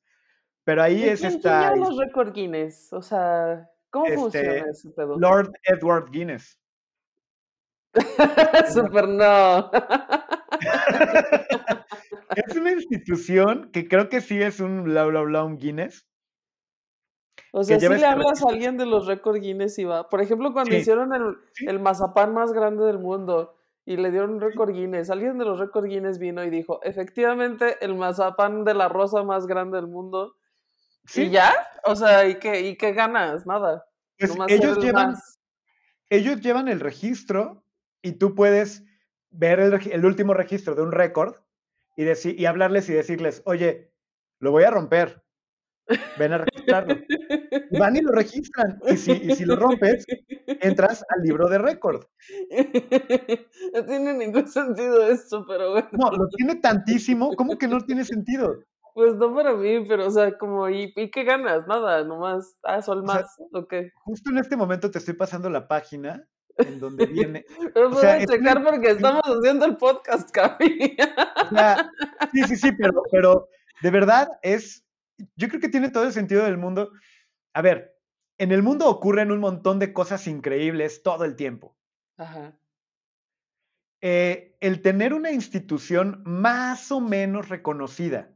pero ahí ¿De es quién, quién esta lleva los récord Guinness? O sea, ¿cómo Este, funciona ese pedo? Lord Edward Guinness. Super no. Es una institución que creo que sí es un bla bla bla un Guinness. O sea, si le hablas a alguien de los récord Guinness y va. Por ejemplo, cuando Sí. hicieron el, Sí. el mazapán más grande del mundo y le dieron un récord Guinness, alguien de los récord Guinness vino y dijo, efectivamente, el mazapán de la rosa más grande del mundo. Sí, ¿Y ya? O sea, ¿y qué, y qué ganas? Nada. pues ellos el llevan, más. ellos llevan el registro y tú puedes ver el, el último registro de un récord y, y hablarles y decirles, oye, lo voy a romper, ven a registrarlo. Y van y lo registran. Y si, y si lo rompes, entras al libro de récord. no tiene ningún sentido esto, pero bueno. No, lo tiene tantísimo, ¿cómo que no tiene sentido? Pues no para mí, pero o sea, como, ¿y, y qué ganas? Nada, nomás, ah, sol O sea, más. Justo en este momento te estoy pasando la página en donde viene. Pero puedo sea, checar porque estamos haciendo el podcast, Cami. O sea, sí, sí, sí, pero, pero de verdad es, yo creo que tiene todo el sentido del mundo. A ver, en el mundo ocurren un montón de cosas increíbles todo el tiempo. Ajá. Eh, el tener una institución más o menos reconocida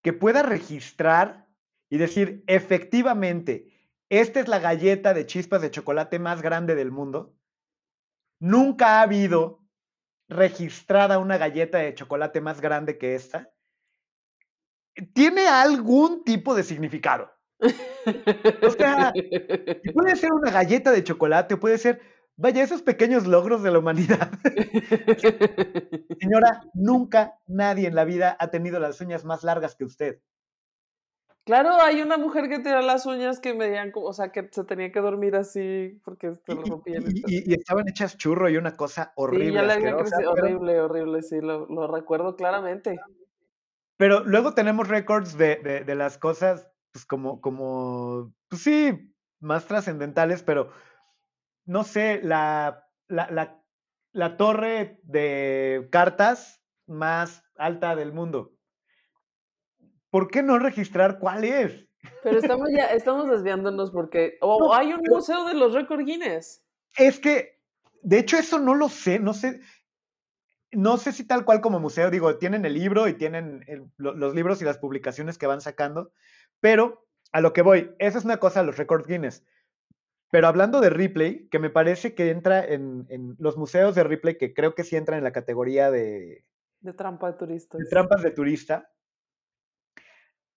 que pueda registrar y decir, efectivamente, esta es la galleta de chispas de chocolate más grande del mundo. Nunca ha habido registrada una galleta de chocolate más grande que esta. Tiene algún tipo de significado. O sea, puede ser una galleta de chocolate, puede ser, vaya, esos pequeños logros de la humanidad. Señora, nunca nadie en la vida ha tenido las uñas más largas que usted. Claro, hay una mujer que tenía las uñas que medían, como- o sea, que se tenía que dormir así porque se rompían. y- y- y estaban hechas churro y una cosa horrible. Sí, ya le había crecido, horrible, horrible, sí, lo, lo recuerdo claramente. Pero luego tenemos récords de, de- de las cosas, pues como, como, pues sí, más trascendentales, pero no sé, la, la, la, la torre de cartas más alta del mundo. ¿Por qué no registrar cuál es? Pero estamos ya, estamos desviándonos porque, o No, hay un museo de los récord Guinness. Es que, de hecho, eso no lo sé, no sé, no sé si tal cual como museo, digo, tienen el libro y tienen el- los libros y las publicaciones que van sacando, pero a lo que voy, esa es una cosa, los récords Guinness. Pero hablando de replay, que me parece que entra en, en los museos de replay, que creo que sí entran en la categoría de, De trampa de turistas. de trampas de turista,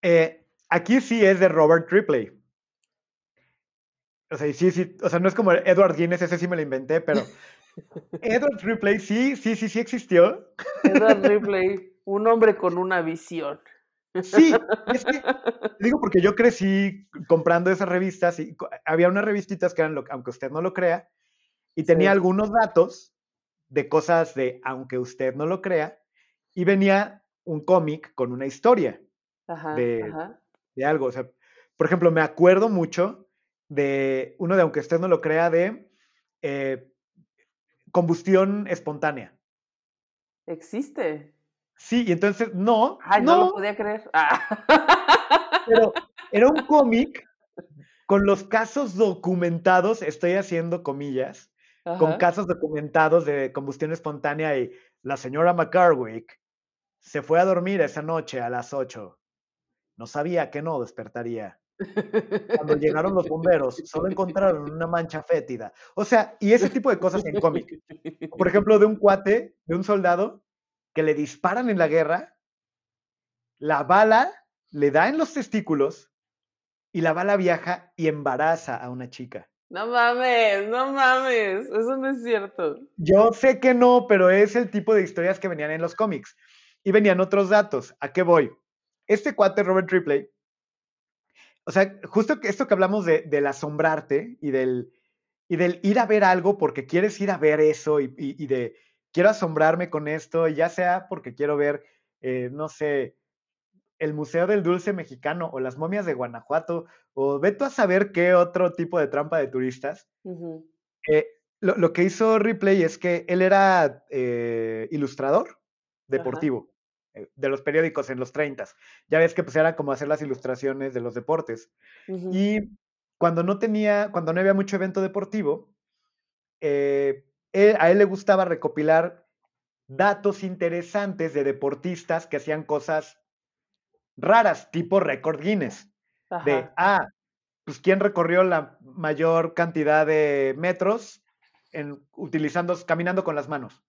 eh, aquí sí es de Robert Ripley. O sea, sí, sí, o sea, no es como Edward Guinness, ese sí me lo inventé, pero Edward Ripley sí, sí, sí, sí existió. Edward Ripley, un hombre con una visión. Sí, es que, digo porque yo crecí comprando esas revistas y había unas revistitas que eran, lo, aunque usted no lo crea, y tenía Sí. algunos datos de cosas de, aunque usted no lo crea, y venía un cómic con una historia. Ajá, De- ajá. de algo. O sea, por ejemplo, me acuerdo mucho de uno de, aunque usted no lo crea, de eh, combustión espontánea. ¿Existe? Sí, y entonces, no, Ay, no, no, lo podía creer. Ah. pero era un cómic con los casos documentados, estoy haciendo comillas, con casos documentados de combustión espontánea y la señora McCarwick se fue a dormir esa noche a las 8. No sabía que no despertaría. Cuando llegaron los bomberos, solo encontraron una mancha fétida. O sea, y ese tipo de cosas en cómic. Por ejemplo, de un cuate, de un soldado, que le disparan en la guerra, la bala le da en los testículos y la bala viaja y embaraza a una chica. No mames, no mames, eso no es cierto. Yo sé que no, pero es el tipo de historias que venían en los cómics. Y venían otros datos. ¿A qué voy? Este cuate, Robert Ripley, o sea, justo esto que hablamos de, del asombrarte y del, y del ir a ver algo porque quieres ir a ver eso y, y, de quiero asombrarme con esto, ya sea porque quiero ver, eh, no sé, el Museo del Dulce Mexicano o las momias de Guanajuato, o ve tú a saber qué otro tipo de trampa de turistas. Eh, lo, que hizo Ripley es que él era eh, ilustrador deportivo de los periódicos en los 30. Ya ves que pues era como hacer las ilustraciones de los deportes. Y cuando no tenía, cuando no había mucho evento deportivo, a él le gustaba recopilar datos interesantes de deportistas que hacían cosas raras, tipo récord Guinness. De, ah, pues quién recorrió la mayor cantidad de metros en, utilizando, caminando con las manos.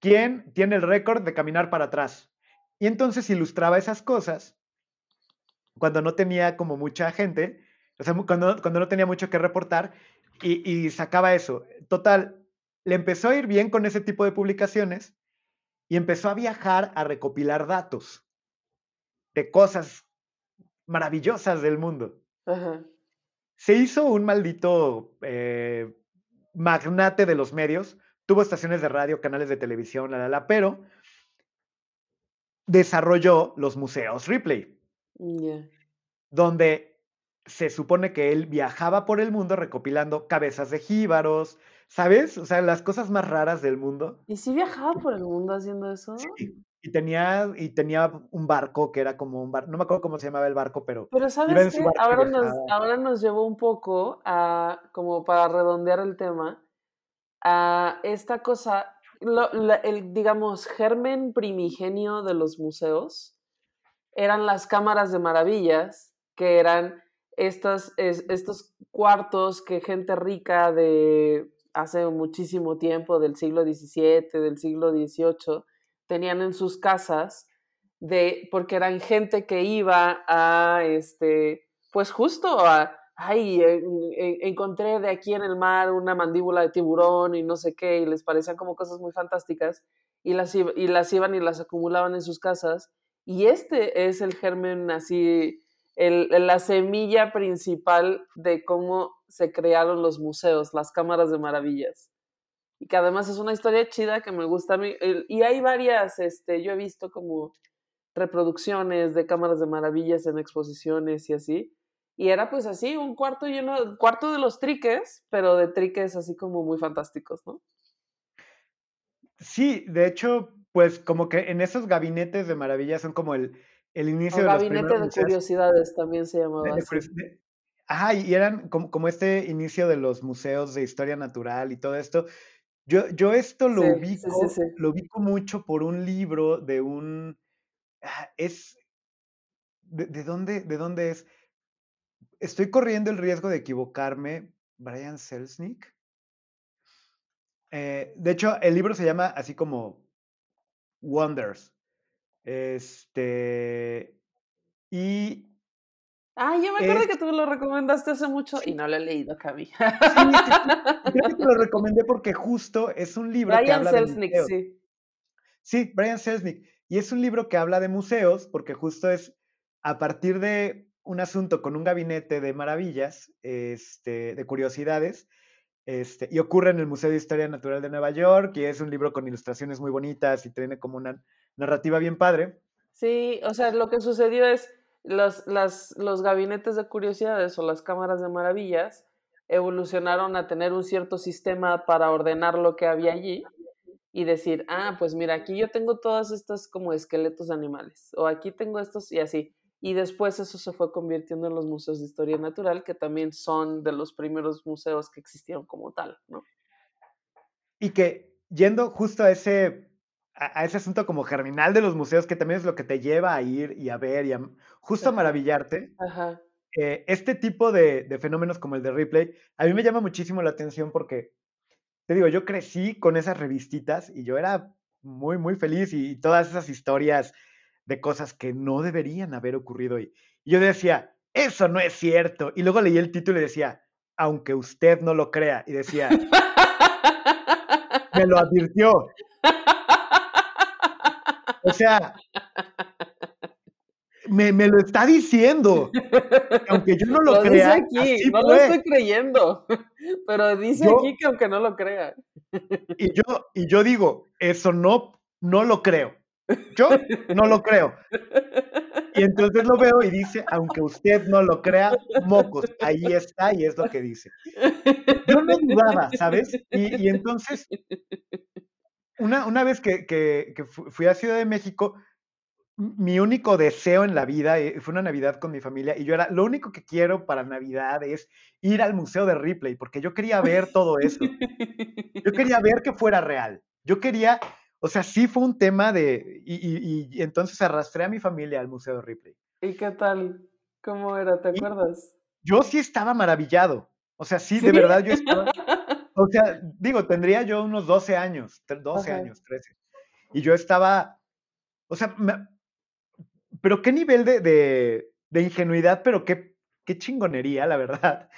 ¿Quién tiene el récord de caminar para atrás? Y entonces ilustraba esas cosas cuando no tenía como mucha gente, o sea, cuando, cuando no tenía mucho que reportar y, y sacaba eso. Total, le empezó a ir bien con ese tipo de publicaciones y empezó a viajar a recopilar datos de cosas maravillosas del mundo. Se hizo un maldito eh, magnate de los medios, tuvo estaciones de radio, canales de televisión, la, la, la, pero desarrolló los museos Ripley, donde se supone que él viajaba por el mundo recopilando cabezas de jíbaros, ¿sabes? O sea, las cosas más raras del mundo. ¿Y si viajaba por el mundo haciendo eso? Sí. Y tenía, y tenía un barco que era como un barco, no me acuerdo cómo se llamaba el barco, pero... Pero sabes que ahora nos, ahora nos llevó un poco a, como para redondear el tema, a esta cosa, el, digamos, germen primigenio de los museos eran las cámaras de maravillas, que eran estos cuartos que gente rica de hace muchísimo tiempo, del siglo XVII, del siglo XVIII, tenían en sus casas, de, porque eran gente que iba a, este, pues justo a, ay, encontré de aquí en el mar una mandíbula de tiburón y no sé qué, y les parecían como cosas muy fantásticas, y las, y las iban y las acumulaban en sus casas. Y este es el germen así, la semilla principal de cómo se crearon los museos, las cámaras de maravillas y que además es una historia chida que me gusta. Y hay varias, este, yo he visto como reproducciones de cámaras de maravillas en exposiciones y así. Y era pues así, un cuarto lleno, cuarto de los triques, pero de triques así como muy fantásticos, ¿no? Sí, de hecho, pues como que en esos gabinetes de maravillas son como el, el inicio de gabinete de curiosidades también se llamaba así. ajá, y eran como, como este inicio de los museos de historia natural y todo esto. Yo, yo esto lo ubico, lo ubico mucho por un libro de un. Ah, es. ¿De, dónde, ¿De dónde es? Estoy corriendo el riesgo de equivocarme. Brian Selznick. Eh, de hecho, el libro se llama así como Wonders. Este. Y Ah, yo me acuerdo que tú lo recomendaste hace mucho y no lo he leído, Cami. Sí, creo que te lo recomendé porque justo es un libro que habla Selznick, de sí. Sí, Brian Selznick. Y es un libro que habla de museos porque justo es a partir de un asunto con un gabinete de maravillas, este, de curiosidades, este, y ocurre en el Museo de Historia Natural de Nueva York, y es un libro con ilustraciones muy bonitas y tiene como una narrativa bien padre. Sí, o sea, lo que sucedió es los, las, los gabinetes de curiosidades o las cámaras de maravillas evolucionaron a tener un cierto sistema para ordenar lo que había allí y decir, ah, pues mira, aquí yo tengo todas estas como esqueletos de animales, o aquí tengo estos y así. Y después eso se fue convirtiendo en los museos de historia natural, que también son de los primeros museos que existieron como tal, ¿no? Y que yendo justo a ese a, ese asunto como germinal de los museos, que también es lo que te lleva a ir y a ver y a justo a maravillarte. Eh, este tipo de, fenómenos como el de Ripley, a mí me llama muchísimo la atención porque, te digo, yo crecí con esas revistitas y yo era muy, muy feliz y, todas esas historias de cosas que no deberían haber ocurrido. Y, yo decía, eso no es cierto. Y luego leí el título y decía, aunque usted no lo crea. Y decía, me lo advirtió. O sea, me, me, lo está diciendo. Aunque yo no lo, crea. aquí, no lo estoy creyendo. Pero dice aquí que aunque no lo crea. Y yo, y yo digo, eso no, no lo creo. Yo no lo creo. Y entonces lo veo y dice, aunque usted no lo crea, mocos, ahí está y es lo que dice. Yo no dudaba, ¿sabes? Y, entonces, una, una vez que, que, fui a Ciudad de México, mi único deseo en la vida eh, fue una Navidad con mi familia y yo era, lo único que quiero para Navidad es ir al Museo de Ripley, porque yo quería ver todo eso. Yo quería ver que fuera real. Yo quería, o sea, sí fue un tema de, y, entonces arrastré a mi familia al Museo de Ripley. ¿Y qué tal? ¿Cómo era? ¿Te acuerdas? Yo sí estaba maravillado. O sea, sí, de verdad yo estaba... O sea, digo, tendría yo unos 12 años, 12 años, 13. Y yo estaba, o sea, pero qué nivel de, ingenuidad, pero qué, qué chingonería, la verdad.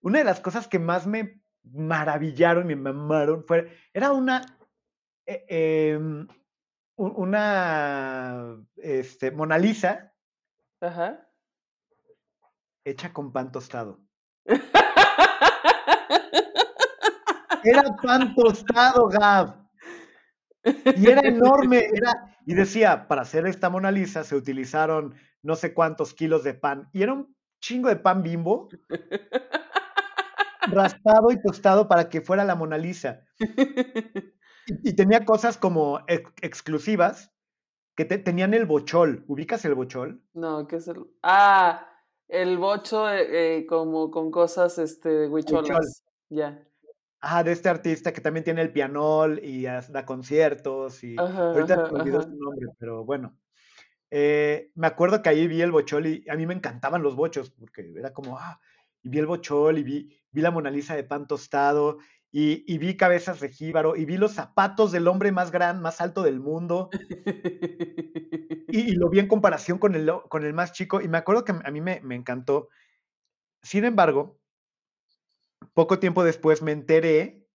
Una de las cosas que más me maravillaron, me mamaron, fue, era una, eh, em, una, este, Mona Lisa. Ajá. Hecha con pan tostado. Era pan tostado, Gab. Y era enorme, era, y decía, para hacer esta Mona Lisa se utilizaron no sé cuántos kilos de pan. Y era un chingo de pan bimbo, raspado y tostado para que fuera la Mona Lisa. Y, tenía cosas como exclusivas que tenían el bochol. ¿Ubicas el bochol? No, ¿qué es el...? Ah, el bocho eh, eh, como con cosas, este, huicholas. Ya. Ah, de este artista que también tiene el pianol y da conciertos y ahorita no me olvidó su nombre, pero bueno. Eh, me acuerdo que ahí vi el bochol y a mí me encantaban los bochos porque era como, ah, y vi el bochol y vi, vi la Mona Lisa de pan tostado y, y, vi cabezas de jíbaro y vi los zapatos del hombre más grande, más alto del mundo y, lo vi en comparación con el, con el más chico y me acuerdo que a mí me, me encantó. Sin embargo, poco tiempo después me enteré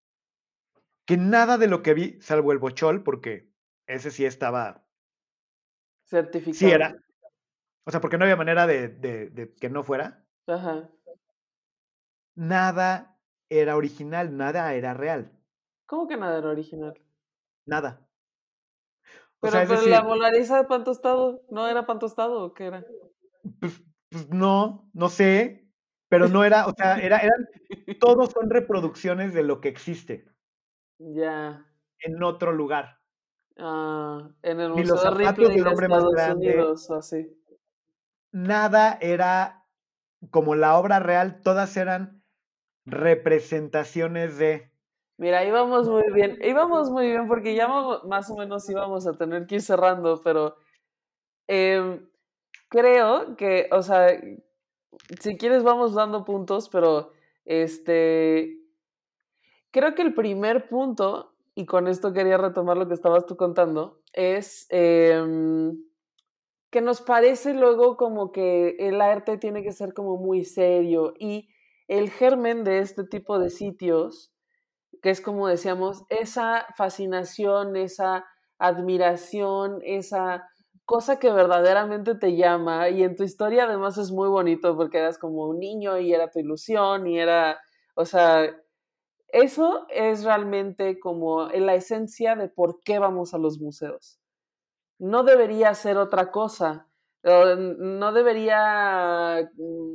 que nada de lo que vi, salvo el bochol, porque ese sí estaba... Certificado. Sí era. O sea, porque no había manera de, de, que no fuera. Ajá. Nada era original, nada era real. ¿Cómo que nada era original? Nada. pero, la molariza de pan tostado, ¿no era pan tostado o qué era? Pues, pues no, no sé. Pero no era, o sea, era, eran, todos son reproducciones de lo que existe. Ya. En otro lugar. Ah, en el Museo de Ripley del hombre Estados más Unidos, así. Nada era como la obra real, todas eran representaciones de. Mira, íbamos muy bien, íbamos muy bien porque ya más o menos íbamos a tener que ir cerrando, pero em, creo que, o sea, si quieres vamos dando puntos, pero este, creo que el primer punto, y con esto quería retomar lo que estabas tú contando, es em, que nos parece luego como que el arte tiene que ser como muy serio y el germen de este tipo de sitios, que es como decíamos, esa fascinación, esa admiración, esa cosa que verdaderamente te llama y en tu historia además es muy bonito porque eras como un niño y era tu ilusión y era, o sea, eso es realmente como la esencia de por qué vamos a los museos. No debería ser otra cosa, no debería mm,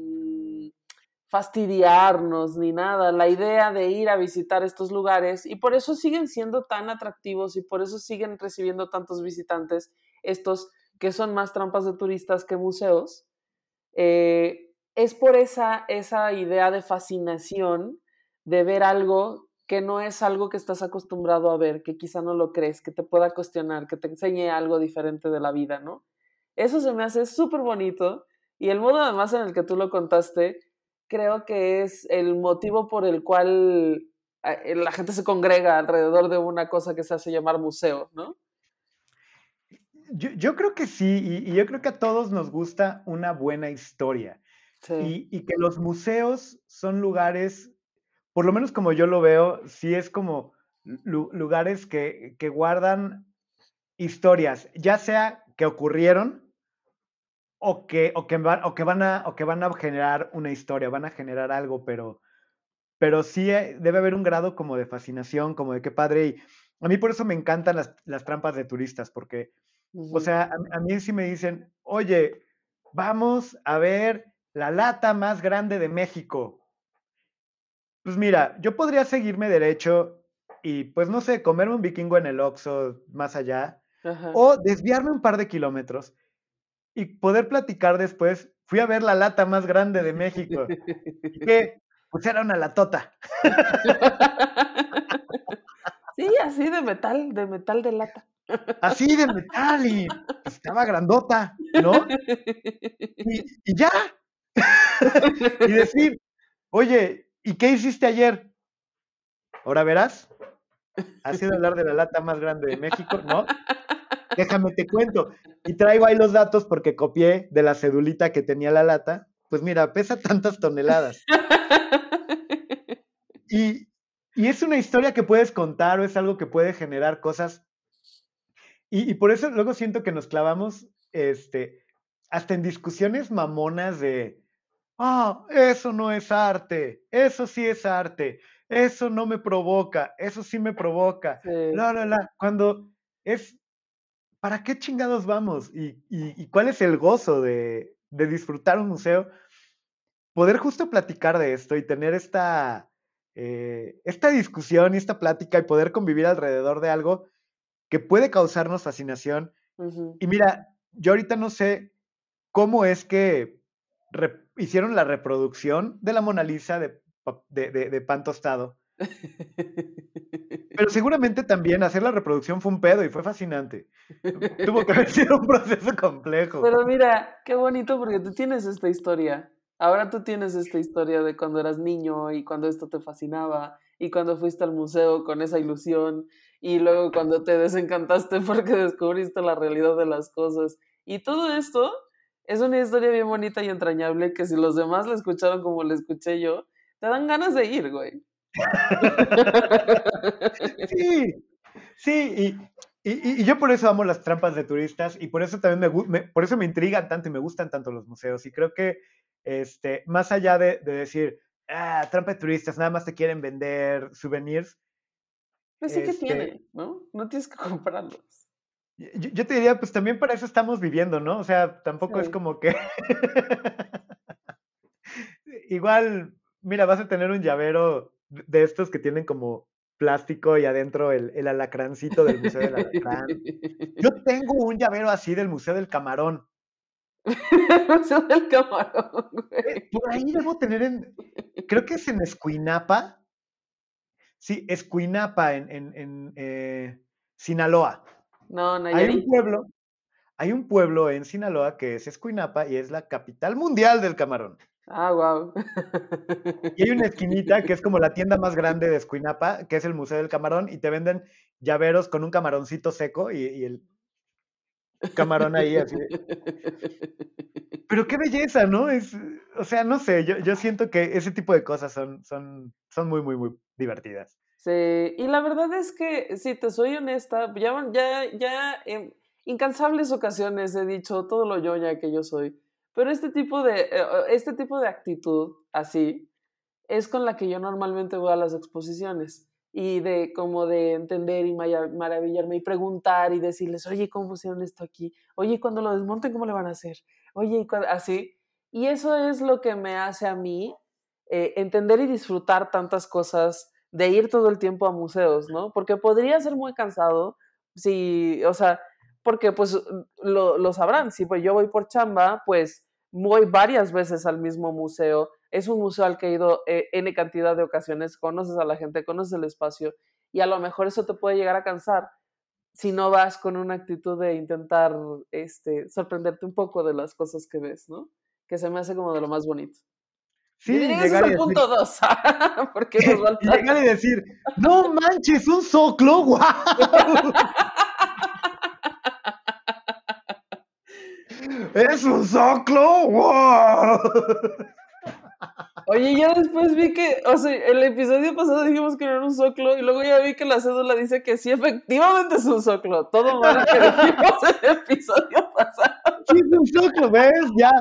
fastidiarnos ni nada. La idea de ir a visitar estos lugares y por eso siguen siendo tan atractivos y por eso siguen recibiendo tantos visitantes estos que son más trampas de turistas que museos, eh, es por esa, esa idea de fascinación de ver algo que no es algo que estás acostumbrado a ver, que quizá no lo crees, que te pueda cuestionar, que te enseñe algo diferente de la vida, ¿no? Eso se me hace súper bonito y el modo además en el que tú lo contaste, creo que es el motivo por el cual eh, la gente se congrega alrededor de una cosa que se hace llamar museo, ¿no? Yo, creo que sí, y, yo creo que a todos nos gusta una buena historia. Y, y, que los museos son lugares, por lo menos como yo lo veo, sí es como lugares que, que guardan historias, ya sea que ocurrieron o que, o que, van, o que, van a, o que van a generar una historia, van a generar algo, pero, pero sí eh, debe haber un grado como de fascinación, como de qué padre. Y a mí por eso me encantan las, las trampas de turistas, porque, o sea, a, a, mí sí me dicen, oye, vamos a ver la lata más grande de México. Pues mira, yo podría seguirme derecho y, pues no sé, comerme un vikingo en el Oxxo más allá, o desviarme un par de kilómetros y poder platicar después. Fui a ver la lata más grande de México. que pues era una latota. Sí, así de metal, de metal de lata. Así de metal y pues, estaba grandota, ¿no? Y, y ya. y decir, oye, ¿y qué hiciste ayer? Ahora verás. Ha sido hablar de la lata más grande de México, ¿no? Déjame te cuento. Y traigo ahí los datos porque copié de la cedulita que tenía la lata. Pues mira, pesa tantas toneladas. Y, y es una historia que puedes contar o es algo que puede generar cosas. Y, y, por eso luego siento que nos clavamos este, hasta en discusiones mamonas de, ah, eso no es arte, eso sí es arte, eso no me provoca, eso sí me provoca. Sí. La, la, la. Cuando es ¿para qué chingados vamos? ¿Y, y, y cuál es el gozo de, de, disfrutar un museo? Poder justo platicar de esto y tener esta, eh, esta discusión y esta plática y poder convivir alrededor de algo que puede causarnos fascinación. Uh -huh. Y mira, yo ahorita no sé cómo es que hicieron la reproducción de la Mona Lisa de, de, de pan tostado. Pero seguramente también hacer la reproducción fue un pedo y fue fascinante. Tuvo que haber sido un proceso complejo. Pero mira, qué bonito porque tú tienes esta historia. Ahora tú tienes esta historia de cuando eras niño y cuando esto te fascinaba y cuando fuiste al museo con esa ilusión y luego cuando te desencantaste porque descubriste la realidad de las cosas. Y todo esto es una historia bien bonita y entrañable que si los demás la escucharon como la escuché yo, te dan ganas de ir, güey. sí, sí, y, y, y, yo por eso amo las trampas de turistas y por eso también me, me, por eso me intrigan tanto y me gustan tanto los museos y creo que este, más allá de, de decir, ah, trampa de turistas, nada más te quieren vender souvenirs. Pues sí este, que tiene, ¿no? No tienes que comprarlos. Yo, yo, te diría, pues también para eso estamos viviendo, ¿no? O sea, tampoco sí. es como que... Igual, mira, vas a tener un llavero de estos que tienen como plástico y adentro el, el alacrancito del Museo del Alacrán. Yo tengo un llavero así del Museo del Camarón. Museo del Camarón, güey. Por ahí debo tener en. Creo que es en Escuinapa. Sí, Escuinapa, en, en, en eh, Sinaloa. No, no hay un pueblo. Hay un pueblo en Sinaloa que es Escuinapa y es la capital mundial del camarón. Ah, wow. Y hay una esquinita que es como la tienda más grande de Escuinapa, que es el Museo del Camarón, y te venden llaveros con un camaroncito seco y, y el camarón ahí así. Pero qué belleza, ¿no? Es, o sea, no sé, yo, yo siento que ese tipo de cosas son, son, son muy, muy, muy divertidas. Sí, y la verdad es que, si te soy honesta, ya, ya, ya en incansables ocasiones he dicho todo lo yoña que yo soy. Pero este tipo de, eh, este tipo de actitud así es con la que yo normalmente voy a las exposiciones y de como de entender y maravillarme y preguntar y decirles, oye, ¿cómo pusieron esto aquí? Oye, cuando lo desmonten, ¿cómo le van a hacer? Oye, así. Y eso es lo que me hace a mí eh, entender y disfrutar tantas cosas de ir todo el tiempo a museos, ¿no? Porque podría ser muy cansado si, o sea, porque pues lo, lo, sabrán, si pues yo voy por chamba, pues voy varias veces al mismo museo, es un museo al que he ido eh, N cantidad de ocasiones, conoces a la gente, conoces el espacio y a lo mejor eso te puede llegar a cansar si no vas con una actitud de intentar este, sorprenderte un poco de las cosas que ves, ¿no? Que se me hace como de lo más bonito. Sí, llegar es el decir, punto dos. porque nos llegar y decir, no manches, un soclo, guau. ¡Es un soclo! ¡Wow! Oye, ya después vi que, o sea, el episodio pasado dijimos que no era un soclo y luego ya vi que la cédula dice que sí, efectivamente es un soclo. Todo mal que dijimos en el episodio pasado. Sí, es un soclo, ¿ves? Ya.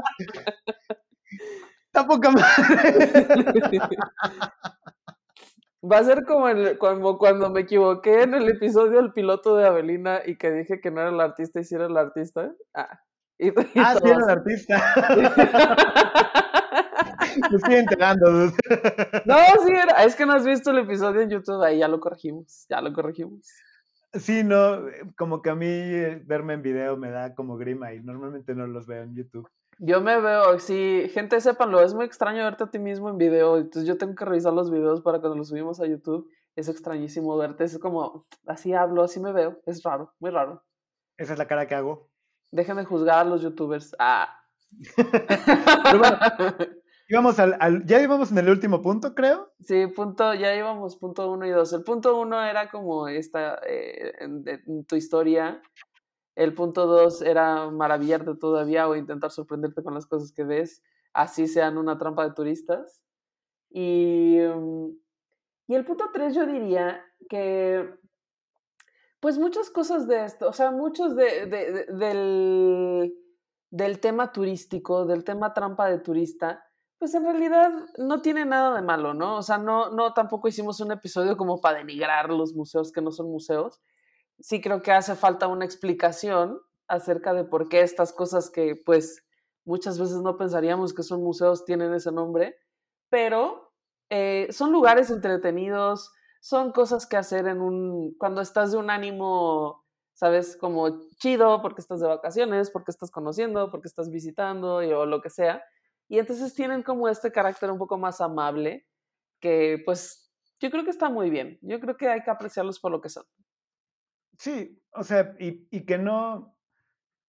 Está poca madre. Va a ser como, el, como cuando me equivoqué en el episodio del piloto de Avelina y que dije que no era el artista y si era el artista. Ah, y, y Ah, sí, era el artista. Me estoy enterando. dude. No, sí era. Es que no has visto el episodio en YouTube. Ahí ya lo corregimos. Ya lo corregimos. Sí, no, como que a mí eh, verme en video me da como grima y normalmente no los veo en YouTube. Yo me veo, sí, gente, sépanlo, es muy extraño verte a ti mismo en video, entonces yo tengo que revisar los videos para cuando los subimos a YouTube, es extrañísimo verte, es como, así hablo, así me veo, es raro, muy raro. Esa es la cara que hago. Dejen de juzgar a los youtubers. Ah. Pero bueno, íbamos al, al- ya íbamos en el último punto, creo. Sí, punto, ya íbamos punto uno y dos. El punto uno era como esta, eh, en, de- en tu historia. El punto dos era maravillarte todavía o intentar sorprenderte con las cosas que ves, así sean una trampa de turistas. Y, mm, y el punto tres yo diría que, pues muchas cosas de esto, o sea, muchos de, de- de- del, del tema turístico, del tema trampa de turista, pues en realidad no tiene nada de malo, ¿no? O sea, no, no tampoco hicimos un episodio como para denigrar los museos que no son museos. Sí creo que hace falta una explicación acerca de por qué estas cosas que pues muchas veces no pensaríamos que son museos tienen ese nombre, pero eh, son lugares entretenidos, son cosas que hacer en un, cuando estás de un ánimo, sabes, como chido, porque estás de vacaciones, porque estás conociendo, porque estás visitando y- o lo que sea. Y entonces tienen como este carácter un poco más amable, que pues yo creo que está muy bien. Yo creo que hay que apreciarlos por lo que son. Sí, o sea, y, y que no,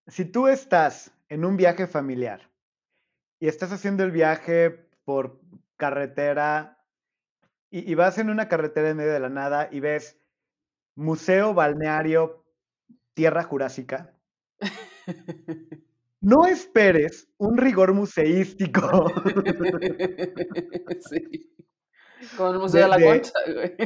si tú estás en un viaje familiar y estás haciendo el viaje por carretera y, y vas en una carretera en medio de la nada y ves Museo Balneario Tierra Jurásica, no esperes un rigor museístico. sí. Como el Museo De- la de- Concha, güey.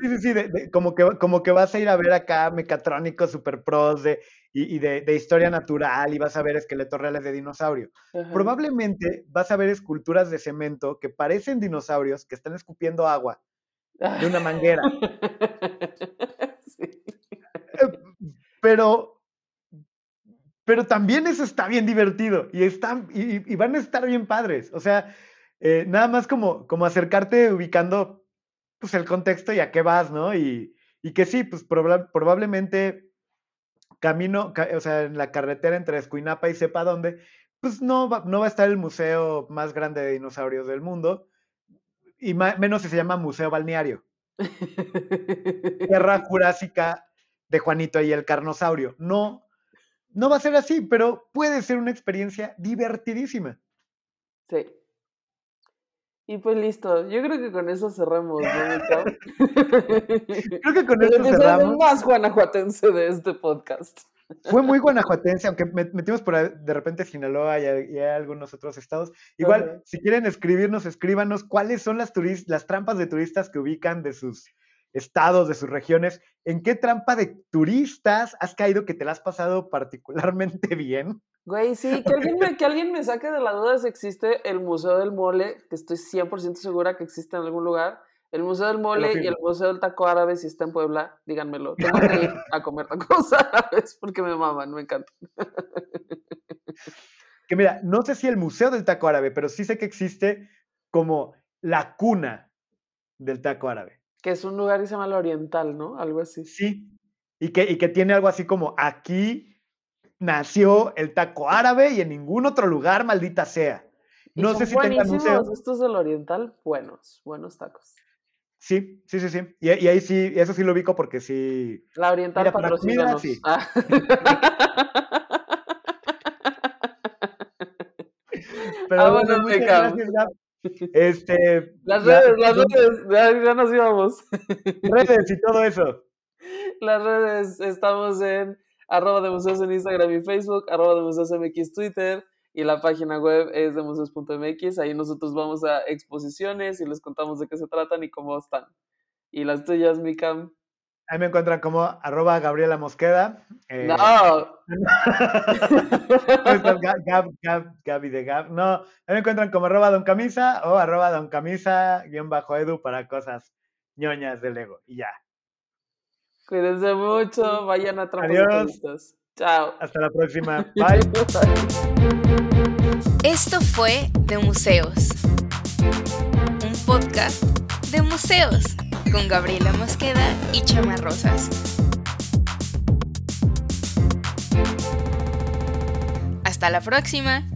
Sí, sí, sí, de- de- como, que, como que vas a ir a ver acá mecatrónicos super pros de, y, y de, historia natural y vas a ver esqueletos reales de dinosaurio. Ajá. Probablemente vas a ver esculturas de cemento que parecen dinosaurios que están escupiendo agua de una manguera. Sí. Pero, pero también eso está bien divertido y, están, y van a estar bien padres. O sea, eh, nada más como, como acercarte ubicando pues, el contexto y a qué vas, ¿no? Y, y que sí, pues proba- probablemente camino, ca- o sea, en la carretera entre Escuinapa y sepa dónde, pues no va, no va a estar el museo más grande de dinosaurios del mundo, y menos si se llama Museo Balneario. Tierra Jurásica de Juanito y el Carnosaurio. No, no va a ser así, pero puede ser una experiencia divertidísima. Sí. Y pues listo, yo creo que con eso cerramos, ¿no? Creo que con episodio cerramos. más guanajuatense de este podcast. Fue muy guanajuatense, aunque met- metimos por ahí de repente Sinaloa y, a- y a algunos otros estados. Igual, si quieren escribirnos, escríbanos cuáles son las, las trampas de turistas que ubican de sus estados, de sus regiones. ¿En qué trampa de turistas has caído que te la has pasado particularmente bien? Güey, sí, que alguien, me, que alguien me saque de la duda si existe el Museo del Mole, que estoy 100% segura que existe en algún lugar. El Museo del Mole y el. Museo del Taco Árabe, si está en Puebla, díganmelo. Tengo que ir a comer tacos árabes porque me maman, me encantan. Que mira, no sé si el Museo del Taco Árabe, pero sí sé que existe como la cuna del taco árabe. Que es un lugar que se llama el Oriental, ¿no? Algo así. Sí. Y que, y que tiene algo así como aquí nació el taco árabe y en ningún otro lugar, maldita sea. No sé si tengan museo. estos del Oriental, buenos, buenos tacos. Sí, sí, sí, sí. Y, y ahí sí, eso sí lo ubico porque sí. La Oriental Mira, para comida, sí. Ah. Pero Ah, bueno, muchas gracias, Gab. Este, Las la- redes, las redes, ya, ya nos íbamos. redes y todo eso. Las redes, estamos en arroba de museos en Instagram y Facebook, arroba de museos MX Twitter y la página web es de museos.mx. Ahí nosotros vamos a exposiciones y les contamos de qué se tratan y cómo están. ¿Y las tuyas, Mikam? Ahí me encuentran como arroba Gabriela Mosqueda. Eh, no. Gab, Gab, Gaby de Gab. No, ahí me encuentran como arroba Don Camisa o arroba Don Camisa guion bajo edu para cosas ñoñas de Lego. Y ya. Cuídense mucho, vayan a Adiós. Chao. Hasta la próxima. Bye. Esto fue De Museos. Un podcast de museos con Gabriela Mosqueda y Chama Rosas. Hasta la próxima.